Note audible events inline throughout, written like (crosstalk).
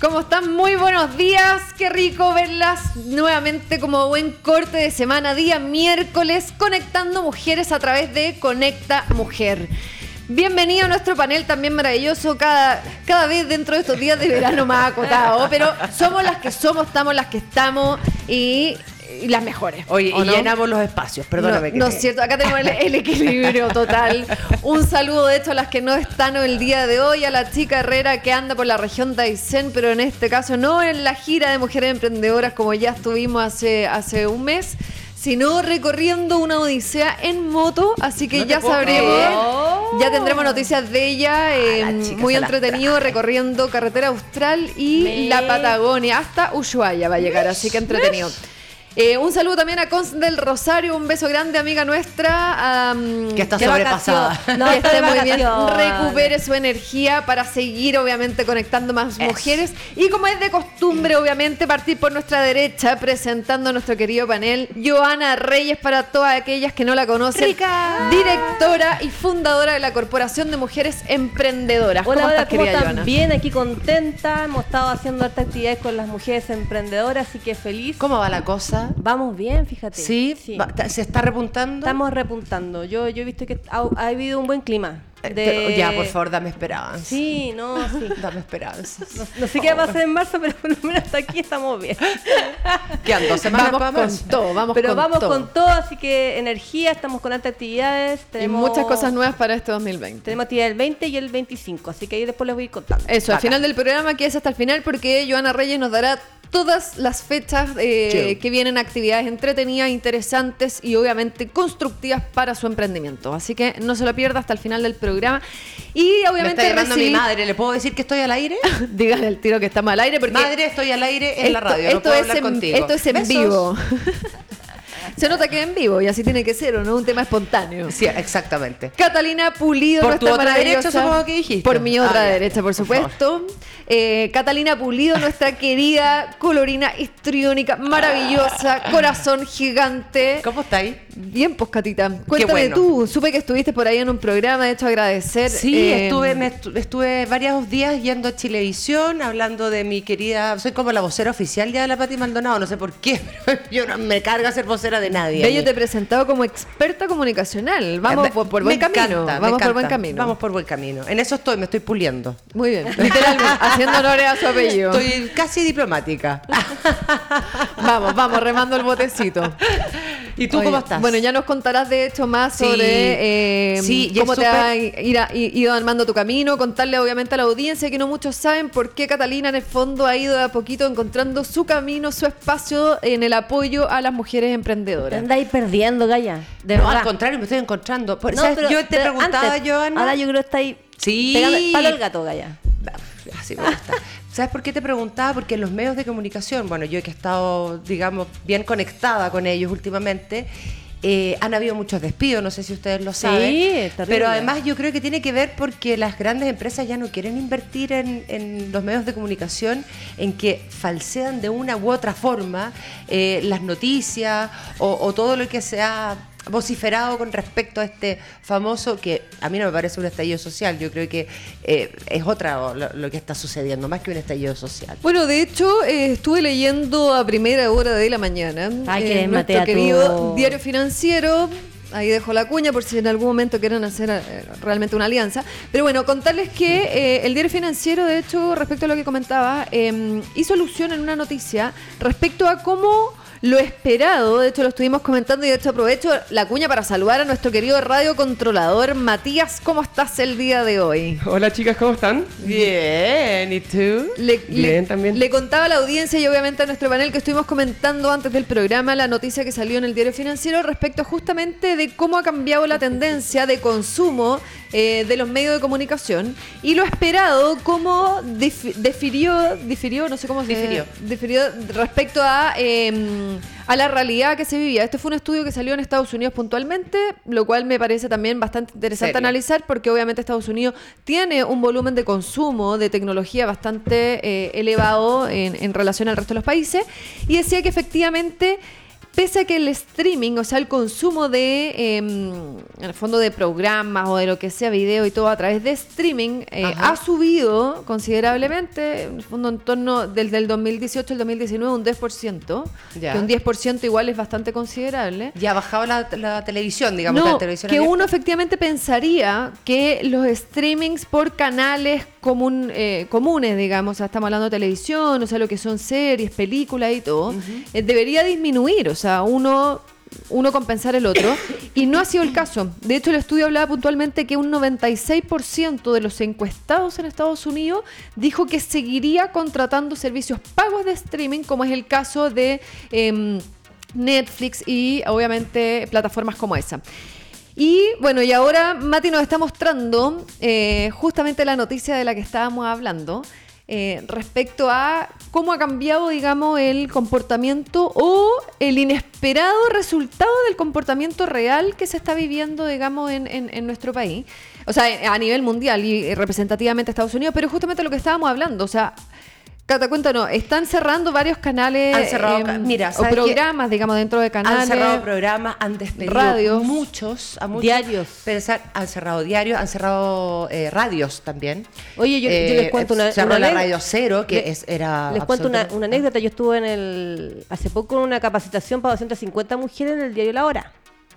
¿Cómo están? Muy buenos días. Qué rico verlas nuevamente como buen corte de semana, día miércoles, conectando mujeres a través de Conecta Mujer. Bienvenido a nuestro panel también maravilloso, cada, cada vez dentro de estos días de verano más acotado, (laughs) pero somos las que somos, estamos las que estamos y y las mejores. Oye, y llenamos los espacios, perdóname. No, no es cierto, acá tenemos el, (laughs) equilibrio total. Un saludo de hecho a las que no están el día de hoy, a la chica Herrera que anda por la región de Aysén, pero en este caso no en la gira de mujeres emprendedoras como ya estuvimos hace, hace un mes sino recorriendo una odisea en moto, así que ya sabremos, ya tendremos noticias de ella, eh, muy entretenido, recorriendo carretera austral y la Patagonia, hasta Ushuaia va a llegar, así que entretenido. Eh, un saludo también a Const del Rosario, un beso grande, amiga nuestra. que está sobrepasada. No, que esté muy bien. Recupere su energía para seguir, obviamente, conectando más mujeres. Y como es de costumbre, obviamente, partir por nuestra derecha, presentando a nuestro querido panel, Joana Reyes, para todas aquellas que no la conocen. Directora y fundadora de la Corporación de Mujeres Emprendedoras. Hola, ¿Cómo estás, querida Bien, aquí contenta. Hemos estado haciendo hartas actividades con las mujeres emprendedoras, así que feliz. ¿Cómo va la cosa? Vamos bien, fíjate. Sí, ¿se está repuntando? Estamos repuntando. Yo, yo he visto que ha, habido un buen clima. Eh, ya, por favor, dame esperanza. Sí, no, sí. (laughs) Dame esperanza. No, sé qué va a pasar en marzo, pero por lo menos hasta aquí estamos bien. (laughs) Quedan dos semanas vamos con todo, vamos pero vamos con todo, así que energía, estamos con altas actividades. Tenemos, y muchas cosas nuevas para este 2020. Tenemos actividad el 20 y el 25, así que ahí después les voy a ir contando. Eso, al final del programa, que es hasta el final, porque Joana Reyes nos dará todas las fechas eh, que vienen actividades entretenidas, interesantes y obviamente constructivas para su emprendimiento. Así que no se lo pierda hasta el final del programa. Y obviamente. Me está llamando mi madre, ¿le puedo decir que estoy al aire? (laughs) Dígale el tiro que estamos al aire. Porque madre, estoy al aire en la radio. Esto, no puedo hablar es en, contigo. esto es en vivo. (laughs) Se nota que en vivo y así tiene que ser, ¿o no? Un tema espontáneo. Sí, exactamente. Catalina Pulido, por tu otra derecha, supongo que dijiste. Por mi otra ah, derecha, por supuesto. Eh, Catalina Pulido, nuestra (laughs) querida colorina histriónica, maravillosa, corazón gigante. ¿Cómo está ahí? Bien, pues Catita. Cuéntame tú. Supe que estuviste por ahí en un programa, de hecho agradecer. Sí, eh, estuve, estuve varios días yendo a Chilevisión, hablando de mi querida. Soy como la vocera oficial ya de la Pati Maldonado, no sé por qué, (laughs) pero yo no me carga ser vocera de nadie. Yo te he presentado como experta comunicacional. Vamos por, buen camino. Vamos por buen camino. Vamos por buen camino. En eso estoy, me estoy puliendo. Muy bien, literalmente (laughs) haciendo honores a su apellido. Estoy casi diplomática. (laughs) vamos, vamos, remando el botecito. ¿Y tú cómo estás? Bueno, ya nos contarás de hecho más sobre eh, cómo te ha ido armando tu camino, contarle obviamente a la audiencia que no muchos saben por qué Catalina en el fondo ha ido de a poquito encontrando su camino, su espacio en el apoyo a las mujeres emprendedoras. Te andáis perdiendo, Gaya. no, al contrario, me estoy encontrando. yo te preguntaba, Joana. Ahora yo creo que estáis sí. pegando palo el gato, Gaya. Así me gusta. ¿Sabes por qué te preguntaba? Porque en los medios de comunicación, bueno, yo que he estado, digamos, bien conectada con ellos últimamente, eh, han habido muchos despidos, no sé si ustedes lo saben. Sí, pero además yo creo que tiene que ver porque las grandes empresas ya no quieren invertir en, los medios de comunicación, en que falsean de una u otra forma eh, las noticias o, o, todo lo que se ha vociferado con respecto a este famoso, que a mí no me parece un estallido social, yo creo que eh, es otra lo, que está sucediendo, más que un estallido social. Bueno, de hecho, eh, estuve leyendo a primera hora de la mañana Ay, eh, nuestro querido diario financiero, ahí dejo la cuña por si en algún momento quieren hacer eh, realmente una alianza. Pero bueno, contarles que el diario financiero, de hecho, respecto a lo que comentaba, em, hizo alusión en una noticia respecto a cómo lo esperado. De hecho, lo estuvimos comentando y de hecho aprovecho la cuña para saludar a nuestro querido radio controlador Matías. ¿Cómo estás el día de hoy? Hola chicas, ¿cómo están? Bien, ¿y tú? Le, Bien, también. Le contaba a la audiencia y obviamente a nuestro panel que estuvimos comentando antes del programa la noticia que salió en el diario financiero respecto justamente de cómo ha cambiado la tendencia de consumo eh, de los medios de comunicación y lo esperado cómo difirió, difirió, no sé cómo se difirió, difirió respecto a, em, a la realidad que se vivía. Este fue un estudio que salió en Estados Unidos puntualmente, lo cual me parece también bastante interesante analizar porque obviamente Estados Unidos tiene un volumen de consumo de tecnología bastante eh, elevado en, en relación al resto de los países y decía que efectivamente pese a que el streaming, o sea, el consumo de, eh, en el fondo de programas o de lo que sea video y todo a través de streaming, eh, ha subido considerablemente, en el fondo en torno desde el 2018 al 2019 un 10%, Ya. que un 10% igual es bastante considerable. Ya ha bajado la, la televisión, digamos, No, la televisión que abierta. uno efectivamente pensaría que los streamings por canales comun- eh, comunes, digamos, o sea, estamos hablando de televisión, o sea, lo que son series, películas y todo, eh, debería disminuir, o sea, uno uno compensar el otro, y no ha sido el caso. De hecho, el estudio hablaba puntualmente que un 96% de los encuestados en Estados Unidos dijo que seguiría contratando servicios pagos de streaming, como es el caso de em, Netflix y obviamente plataformas como esa. Y bueno, y ahora Mati nos está mostrando eh, justamente la noticia de la que estábamos hablando eh, respecto a cómo ha cambiado, digamos, el comportamiento o el inesperado resultado del comportamiento real que se está viviendo, digamos, en, en- nuestro país. O sea, a nivel mundial y representativamente Estados Unidos, pero justamente lo que estábamos hablando, o sea... Cata, cuéntanos, están cerrando varios canales Han cerrado em, programas, digamos, dentro de canales. Han cerrado programas, han despedido radios. muchos, a muchos. Diarios. Pensar, han cerrado diarios, han cerrado eh, radios también. Oye, yo, yo les cuento una, cerró una la. Radio Cero, que Le- es, era. Les cuento una, anécdota. Yo estuve en el hace poco en una capacitación para 250 mujeres en el diario La Hora.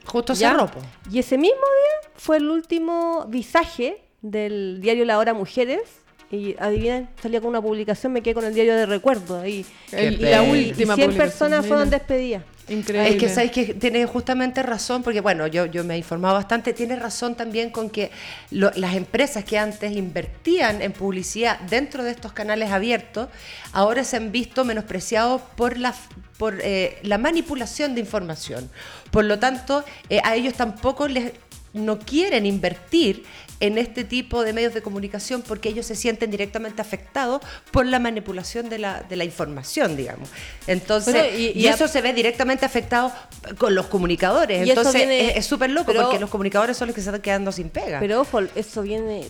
Justo cerró. Y ese mismo día fue el último visaje del diario La Hora Mujeres. Y adivinen, salía con una publicación, me quedé con el diario de recuerdo ahí. Y, la y- y última 100 publicación, personas fueron despedidas. Increíble. Es que sabéis que tiene justamente razón, porque bueno, yo, yo me he informado bastante, tiene razón también con que lo- las empresas que antes invertían en publicidad dentro de estos canales abiertos, ahora se han visto menospreciados por la, por, eh, la manipulación de información. Por lo tanto, eh, a ellos tampoco les no quieren invertir en este tipo de medios de comunicación porque ellos se sienten directamente afectados por la manipulación de la, de la información, digamos. Entonces, Bueno, y- y, y a- eso se ve directamente afectado con los comunicadores. Y Entonces, viene- es- súper loco pero- porque los comunicadores son los que se están quedando sin pega. Pero ojo, eso viene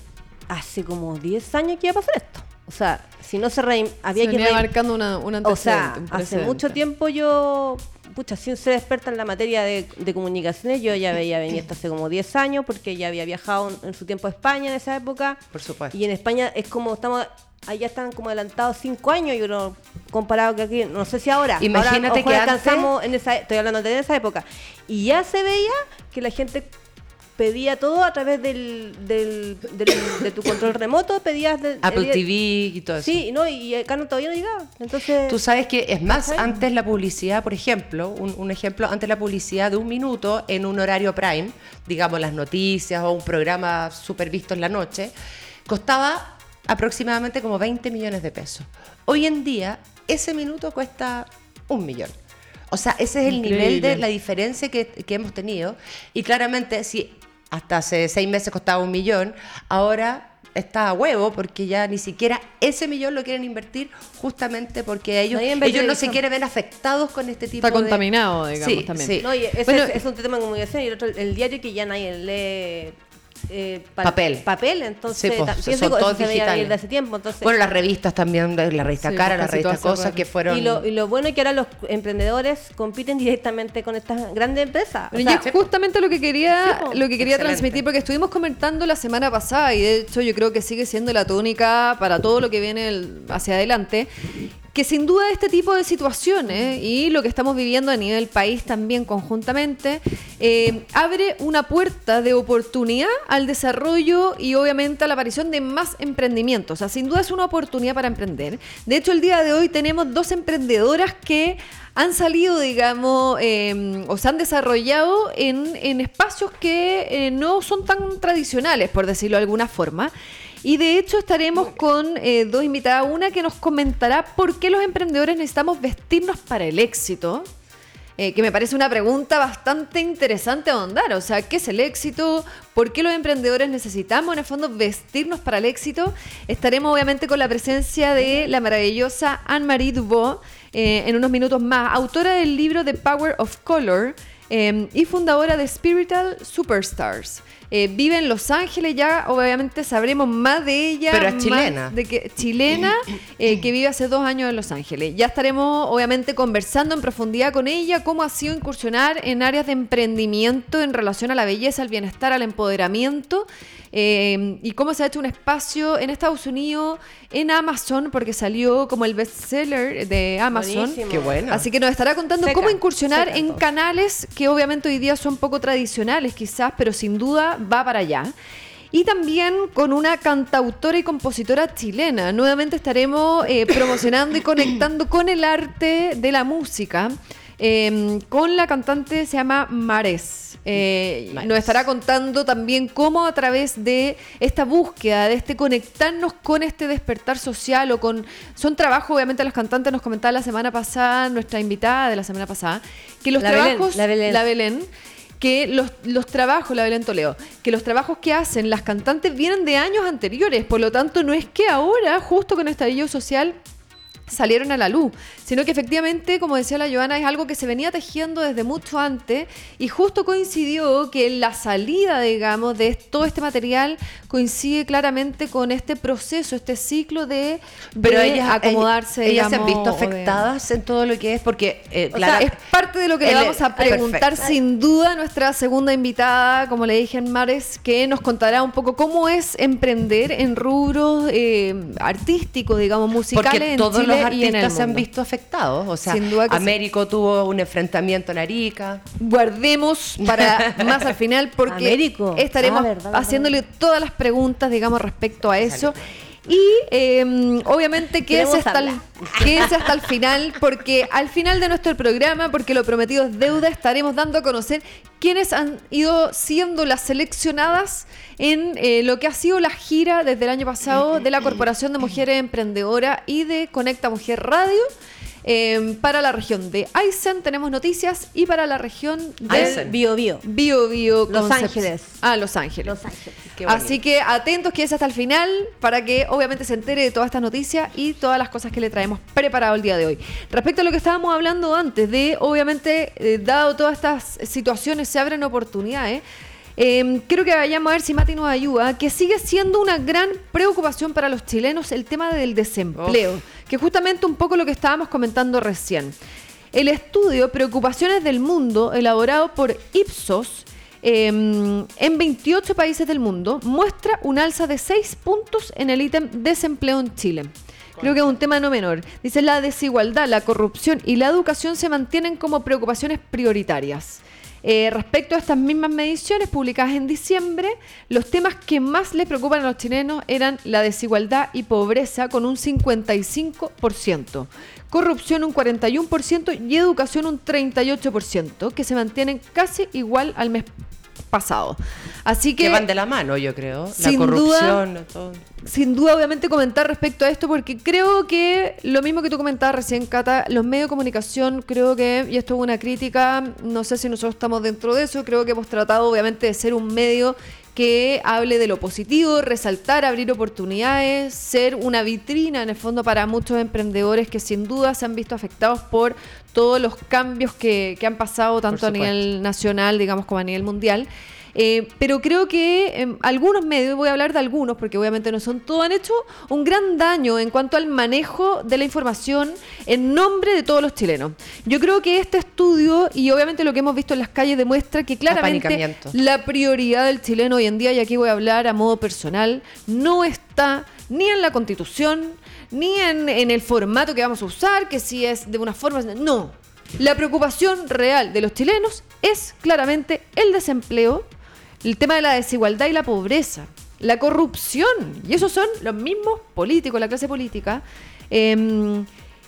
hace como 10 años que iba a pasar esto. O sea, si no se rein- había Se que venía marcando una, un O sea, hace mucho tiempo yo, pucha, sin ser experta en la materia de, de comunicaciones, yo ya veía venir esto hace como 10 años, porque ya había viajado en, en su tiempo a España en esa época. Por supuesto. Y en España es como estamos, allá están como adelantados 5 años, yo creo, comparado que aquí, no sé si ahora. Imagínate ahora, ojo, que alcanzamos en esa, estoy hablando de esa época. Y ya se veía que la gente pedía todo a través del, del, del- de tu control remoto, pedías de, Apple el- TV y todo eso. Sí, no, y acá no, todavía no llegaba. Entonces, Tú sabes que es más, antes la publicidad, por ejemplo, un, un ejemplo, antes la publicidad de un minuto en un horario prime, digamos las noticias o un programa súper visto en la noche, costaba aproximadamente como 20 millones de pesos. Hoy en día, ese minuto cuesta un millón. O sea, ese es el nivel de la diferencia que, que hemos tenido. Y claramente, si hasta hace seis meses costaba un millón, ahora está a huevo porque ya ni siquiera ese millón lo quieren invertir justamente porque ellos, invierte ellos no se quieren ver afectados con este tipo Está de... contaminado, digamos, Sí, también. sí. No, y ese Bueno, es, es un tema de comunicación y el otro, el diario que ya nadie lee eh, pa- Papel. Papel, entonces Sí, pues, son todos digitales. hace tiempo. Entonces, Bueno, las revistas también, la revista Sí, Cara, pues la revista Cosas que fueron... y, lo, y lo bueno es que ahora los emprendedores compiten directamente con estas grandes empresas. Sea, y es justamente lo que quería, Sí, po. lo que quería Excelente. transmitir, porque estuvimos comentando la semana pasada, y de hecho yo creo que sigue siendo la tónica para todo lo que viene el- hacia adelante, que sin duda este tipo de situaciones y lo que estamos viviendo a nivel país también conjuntamente, eh, abre una puerta de oportunidad al desarrollo y obviamente a la aparición de más emprendimientos. O sea, sin duda es una oportunidad para emprender. De hecho, el día de hoy tenemos dos emprendedoras que han salido, digamos, eh, o se han desarrollado en, en espacios que eh, no son tan tradicionales, por decirlo de alguna forma. Y de hecho estaremos con eh, dos invitadas, una que nos comentará por qué los emprendedores necesitamos vestirnos para el éxito. Eh, que me parece una pregunta bastante interesante ahondar. O sea, ¿qué es el éxito? ¿Por qué los emprendedores necesitamos, en el fondo, vestirnos para el éxito? Estaremos, obviamente, con la presencia de la maravillosa Anne-Marie Dubois eh, en unos minutos más, autora del libro The Power of Color y fundadora de Spiritual Superstars. Eh, vive en Los Ángeles, ya obviamente sabremos más de ella. Pero es chilena. De que, chilena, eh, que vive hace dos años en Los Ángeles. Ya estaremos obviamente conversando en profundidad con ella cómo ha sido incursionar en áreas de emprendimiento en relación a la belleza, al bienestar, al empoderamiento. Eh, y cómo se ha hecho un espacio en Estados Unidos, en Amazon, porque salió como el bestseller de Amazon. Buenísimo. Qué bueno. Así que nos estará contando Seca, cómo incursionar en canales que obviamente hoy día son poco tradicionales quizás, pero sin duda va para allá. Y también con una cantautora y compositora chilena. Nuevamente estaremos eh, promocionando y (coughs) conectando con el arte de la música. Eh, con la cantante se llama Mares. Eh, Mares. Nos estará contando también cómo a través de esta búsqueda, de este conectarnos con este despertar social o con... Son trabajos, obviamente los cantantes nos comentaba la semana pasada, nuestra invitada de la semana pasada, que los La Belén, trabajos... la Belén. la Belén, que los, los trabajos, la Belén Toledo, que los trabajos que hacen las cantantes vienen de años anteriores, por lo tanto no es que ahora, justo con el estallido social, salieron a la luz, sino que efectivamente, como decía la Joana, es algo que se venía tejiendo desde mucho antes y justo coincidió que la salida, digamos, de todo este material coincide claramente con este proceso, este ciclo de, Pero de ellas, acomodarse. ellas se han visto de- afectadas en todo lo que es, porque, eh, o Clara- sea, es parte de lo que le vamos a preguntar perfecto. sin duda a nuestra segunda invitada, como le dije en Mares, que nos contará un poco cómo es emprender en rubros eh, artísticos, digamos, musicales Porque en todos Chile los y en artistas el se han mundo. visto afectados. O sea, Sin duda que sí. Américo tuvo un enfrentamiento en Arica. Guardemos para (laughs) más al final porque Américo. estaremos Ah, verdad, verdad, haciéndole todas las preguntas, digamos, respecto a eso. Y eh, obviamente quédese hasta, el, quédese hasta el final, porque al final de nuestro programa, porque lo prometido es deuda, estaremos dando a conocer quiénes han ido siendo las seleccionadas en eh, lo que ha sido la gira desde el año pasado de la Corporación de Mujeres Emprendedoras y de Conecta Mujer Radio. Eh, para la región de Aysén tenemos noticias y para la región de. Bio Bio. Bio Bio Los Concept- Ángeles. Ah, Los Ángeles. Los Ángeles. Así que atentos que es hasta el final para que obviamente se entere de todas estas noticias y todas las cosas que le traemos preparado el día de hoy. Respecto a lo que estábamos hablando antes de, obviamente, eh, dado todas estas situaciones, se abren oportunidades. Eh, creo que vayamos a ver si Mati nos ayuda, que sigue siendo una gran preocupación para los chilenos el tema del desempleo, que justamente un poco lo que estábamos comentando recién. El estudio Preocupaciones del Mundo, elaborado por Ipsos, eh, en 28 países del mundo, muestra un alza de 6 puntos en el ítem desempleo en Chile. Creo que es un tema no menor. Dice, la desigualdad, la corrupción y la educación se mantienen como preocupaciones prioritarias. Eh, respecto a estas mismas mediciones publicadas en diciembre, los temas que más les preocupan a los chilenos eran la desigualdad y pobreza con un 55%, corrupción un 41% y educación un 38%, que se mantienen casi igual al mes pasado. Así Que que van de la mano, yo creo. La Sin corrupción, todo. sin duda, obviamente, comentar respecto a esto, porque creo que lo mismo que tú comentabas recién, Cata, los medios de comunicación, creo que, y esto es una crítica, no sé si nosotros estamos dentro de eso, creo que hemos tratado, obviamente, de ser un medio que hable de lo positivo, resaltar, abrir oportunidades, ser una vitrina en el fondo para muchos emprendedores que sin duda se han visto afectados por todos los cambios que, que han pasado tanto a nivel nacional, digamos, como a nivel mundial. Eh, pero creo que em, algunos medios, voy a hablar de algunos porque obviamente no son todos, han hecho un gran daño en cuanto al manejo de la información en nombre de todos los chilenos. Yo creo que este estudio y obviamente lo que hemos visto en las calles demuestra que claramente la prioridad del chileno hoy en día, y aquí voy a hablar a modo personal, no está ni en la constitución, ni en, en el formato que vamos a usar, que si es de una forma... No. La preocupación real de los chilenos es claramente el desempleo, el tema de la desigualdad y la pobreza, la corrupción, y esos son los mismos políticos, la clase política, em,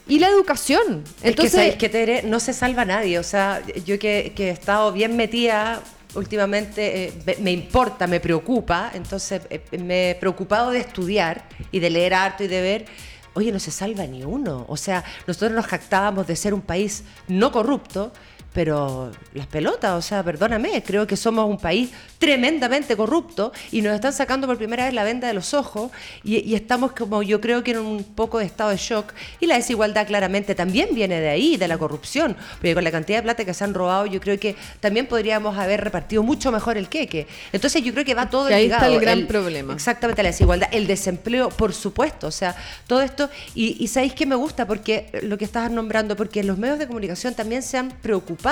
y la educación. es que Tere, no se salva nadie. O sea, yo que, que he estado bien metida últimamente, eh, me, me importa, me preocupa. Entonces eh, me he preocupado de estudiar y de leer harto y de ver. Oye, no se salva ni uno. O sea, nosotros nos jactábamos de ser un país no corrupto. Pero las pelotas, o sea, perdóname, creo que somos un país tremendamente corrupto y nos están sacando por primera vez la venda de los ojos y, y estamos como yo creo que en un poco de estado de shock y la desigualdad claramente también viene de ahí, de la corrupción, porque con la cantidad de plata que se han robado yo creo que también podríamos haber repartido mucho mejor el queque. Entonces yo creo que va todo Que ahí está el gran problema. Exactamente, la desigualdad, el desempleo, por supuesto, o sea, todo esto, y, y sabéis que me gusta porque lo que estabas nombrando, porque los medios de comunicación también se han preocupado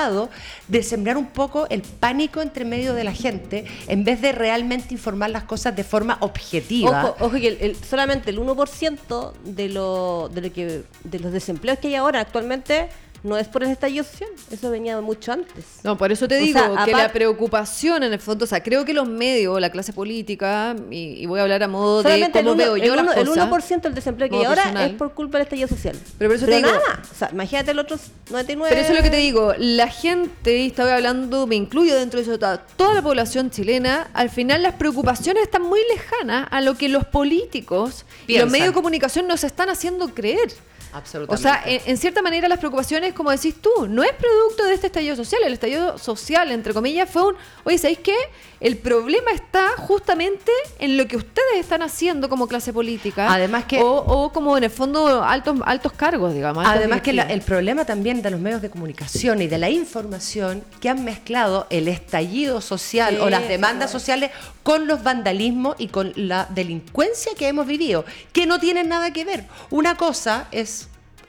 de sembrar un poco el pánico entre medio de la gente, en vez de realmente informar las cosas de forma objetiva. Ojo, que solamente el 1% de, lo, de, lo de los desempleos que hay ahora actualmente no es por el estallido social, eso venía mucho antes. No, por eso te O digo sea, que la preocupación en el fondo, o sea, creo que los medios, la clase política, y, y voy a hablar a modo de Solamente el, cómo uno- veo el yo uno- las el cosas. 1% del desempleo que hay ahora personal. es por culpa del estallido social. Pero por eso te digo- nada más. O sea, imagínate el otro 99. Pero eso es lo que te digo, la gente, y estaba hablando, me incluyo dentro de eso, toda, la población chilena, al final las preocupaciones están muy lejanas a lo que los políticos y los medios de comunicación nos están haciendo creer. O Absolutamente. sea, en, en cierta manera las preocupaciones, como decís tú, no es producto de este estallido social. El estallido social, entre comillas, fue un, oye, ¿sabéis qué? El problema está justamente en lo que ustedes están haciendo como clase política. Además que- O, o como en el fondo altos, altos cargos, digamos. altos Además que la- el problema también de los medios de comunicación y de la información que han mezclado el estallido social Sí, o las demandas claro. sociales con los vandalismos y con la delincuencia que hemos vivido, que no tienen nada que ver. Una cosa es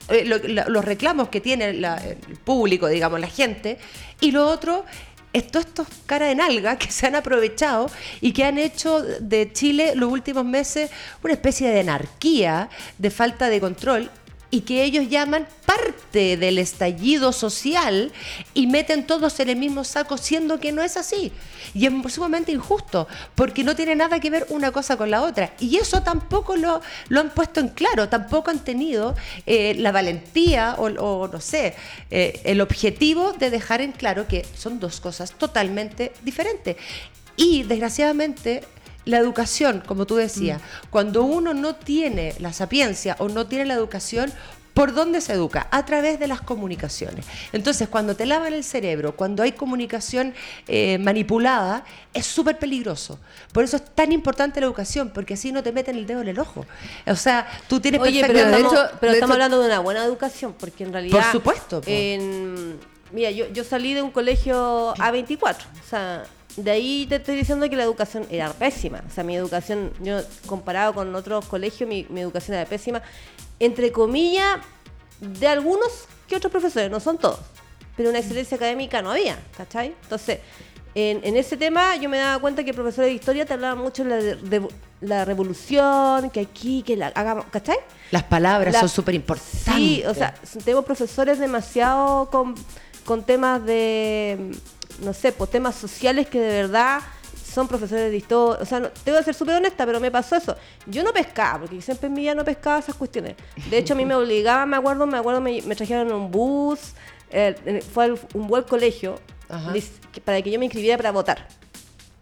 eh, lo- los reclamos que tiene la- el público, digamos, la gente, y lo otro es todos estos cara de nalga que se han aprovechado y que han hecho de Chile los últimos meses una especie de anarquía, de falta de control y que ellos llaman parte del estallido social y meten todos en el mismo saco, siendo que no es así. Y es sumamente injusto, porque no tiene nada que ver una cosa con la otra. Y eso tampoco lo, lo han puesto en claro, tampoco han tenido eh, la valentía o, no sé, eh, el objetivo de dejar en claro que son dos cosas totalmente diferentes. Y desgraciadamente la educación, como tú decías, cuando uno no tiene la sapiencia o no tiene la educación, ¿por dónde se educa? A través de las comunicaciones. Entonces, cuando te lavan el cerebro, cuando hay comunicación eh, manipulada, es súper peligroso. Por eso es tan importante la educación, porque así no te meten el dedo en el ojo. O sea, tú tienes Oye, pero, de estamos, hecho- pero de estamos hecho- hablando de una buena educación, porque en realidad. Por supuesto, en- mira, yo, yo salí de un colegio A24. O sea, de ahí te estoy diciendo que la educación era pésima. O sea, mi educación, yo comparado con otros colegios, mi, mi educación era pésima. Entre comillas, de algunos que otros profesores, no son todos. Pero una excelencia académica no había, ¿cachai? Entonces, en, en ese tema yo me daba cuenta que el profesor de historia te hablaba mucho de la, de- de- la revolución, que aquí, que la hagamos, ¿cachai? Las palabras La- son súper importantes. Sí, o sea, tengo profesores demasiado con, con temas de, no sé, pues temas sociales que de verdad son profesores de historia. O sea, no, tengo que ser súper honesta, pero me pasó eso. Yo no pescaba, porque siempre en mi vida no pescaba esas cuestiones. De hecho, a mí me obligaban, me acuerdo, me acuerdo, me, me trajeron un bus, eh, fue al- un buen colegio, para que yo me inscribiera para votar.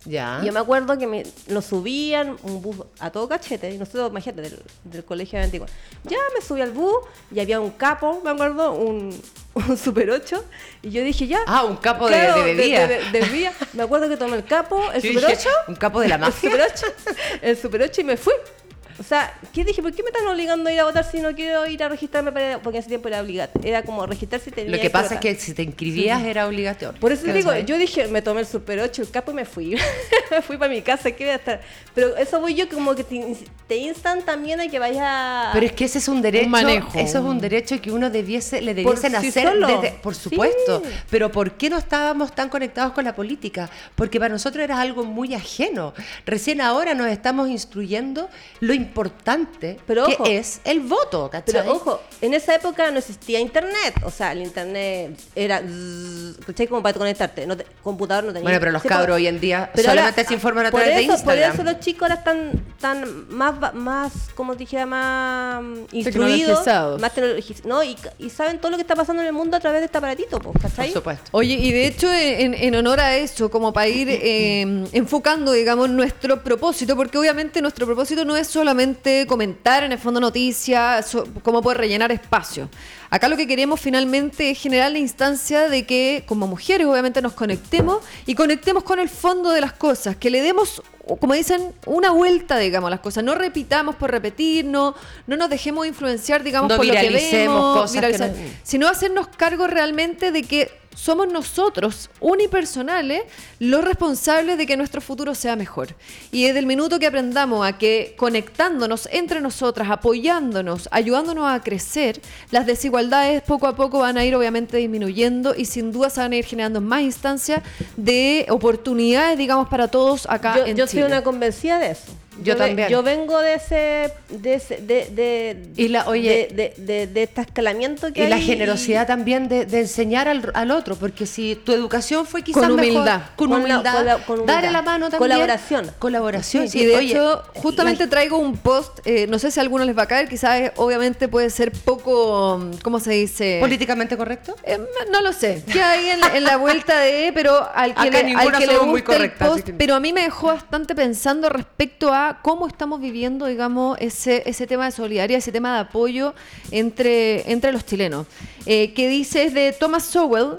Ya. Y Yo me acuerdo que me, nos subían un bus a todo cachete, y nosotros, imagínate, del, del colegio de Antigua. Ya me subí al bus y había un capo, me acuerdo, un, (laughs) un Super 8, y yo dije, ya. Ah, un capo de- Claro, de bebida. de- de- de bebida. Me acuerdo que tomé el capo, el Yo Super dije, 8, Un capo de la (laughs) el mafia. Super 8, el Super 8 y me fui. O sea, ¿qué dije? ¿Por qué me están obligando a ir a votar si no quiero ir a registrarme? Para, porque en ese tiempo era obligatorio. Era como registrarse y tenía Lo que pasa es que si te inscribías era obligatorio. Por eso te digo, yo dije, me tomé el Super 8, el capo y me fui. me (laughs) fui para mi casa, ¿qué voy a estar? Pero eso voy yo como que te, te instan también a que vayas... Pero es que ese es un derecho, manejo. eso es un derecho que uno debiese, le Por debiesen sí hacer, desde- por Sí. supuesto. Pero ¿por qué no estábamos tan conectados con la política? Porque para nosotros era algo muy ajeno. Recién ahora nos estamos instruyendo lo importante Pero que ojo. es el voto, ¿cachai? Pero ojo, en esa época no existía internet. O sea, el internet era... ¿Cachai? Como para conectarte. No te- computador no tenía... Bueno, pero los cabros pues, hoy en día pero solamente ahora, se informan a través de eso- Instagram. Por eso los chicos ahora están tan más, más como te dijera, más instruidos. Tecnologizados. Más tecnologizados. ¿no? Y, y saben todo lo que está pasando en el mundo a través de este aparatito, pues, Por ¿cachai? supuesto. Oye, y de hecho, en, en honor a eso, como para ir eh, enfocando, digamos, nuestro propósito, porque obviamente nuestro propósito no es solo solamente comentar en el fondo noticias, so- cómo poder rellenar espacio. Acá lo que queremos finalmente es generar la instancia de que como mujeres obviamente nos conectemos y conectemos con el fondo de las cosas, que le demos, como dicen, una vuelta, digamos, a las cosas. No repitamos por repetir, no, no nos dejemos influenciar, digamos, No por lo que vemos, cosas que viralizar, no- sino hacernos cargo realmente de que somos nosotros, unipersonales, los responsables de que nuestro futuro sea mejor. Y desde el minuto que aprendamos a que conectándonos entre nosotras, apoyándonos, ayudándonos a crecer, las desigualdades poco a poco van a ir obviamente disminuyendo y sin duda se van a ir generando más instancias de oportunidades, digamos, para todos acá yo, en yo soy Chile. una convencida de eso. Yo también. Yo vengo de ese, de ese, de, de, Y la- oye- de, de, de- de este escalamiento que Y la generosidad también de, enseñar al, al otro, porque si tu educación fue quizás Con humildad. con humildad, con la- con humildad. darle la mano también. Colaboración. Colaboración, sí. y de Oye, hecho, justamente la- traigo un post, eh, no sé si a algunos les va a caer, quizás eh, obviamente puede ser poco, ¿cómo se dice? ¿Políticamente correcto? Eh, no lo sé, que hay en, la- en la vuelta de, pero al que Acá le, al que le somos muy el post, que- pero a mí me dejó bastante pensando respecto a cómo estamos viviendo, digamos, ese, tema de solidaridad, ese tema de apoyo entre, entre los chilenos. Eh, que dice, es de Thomas Sowell,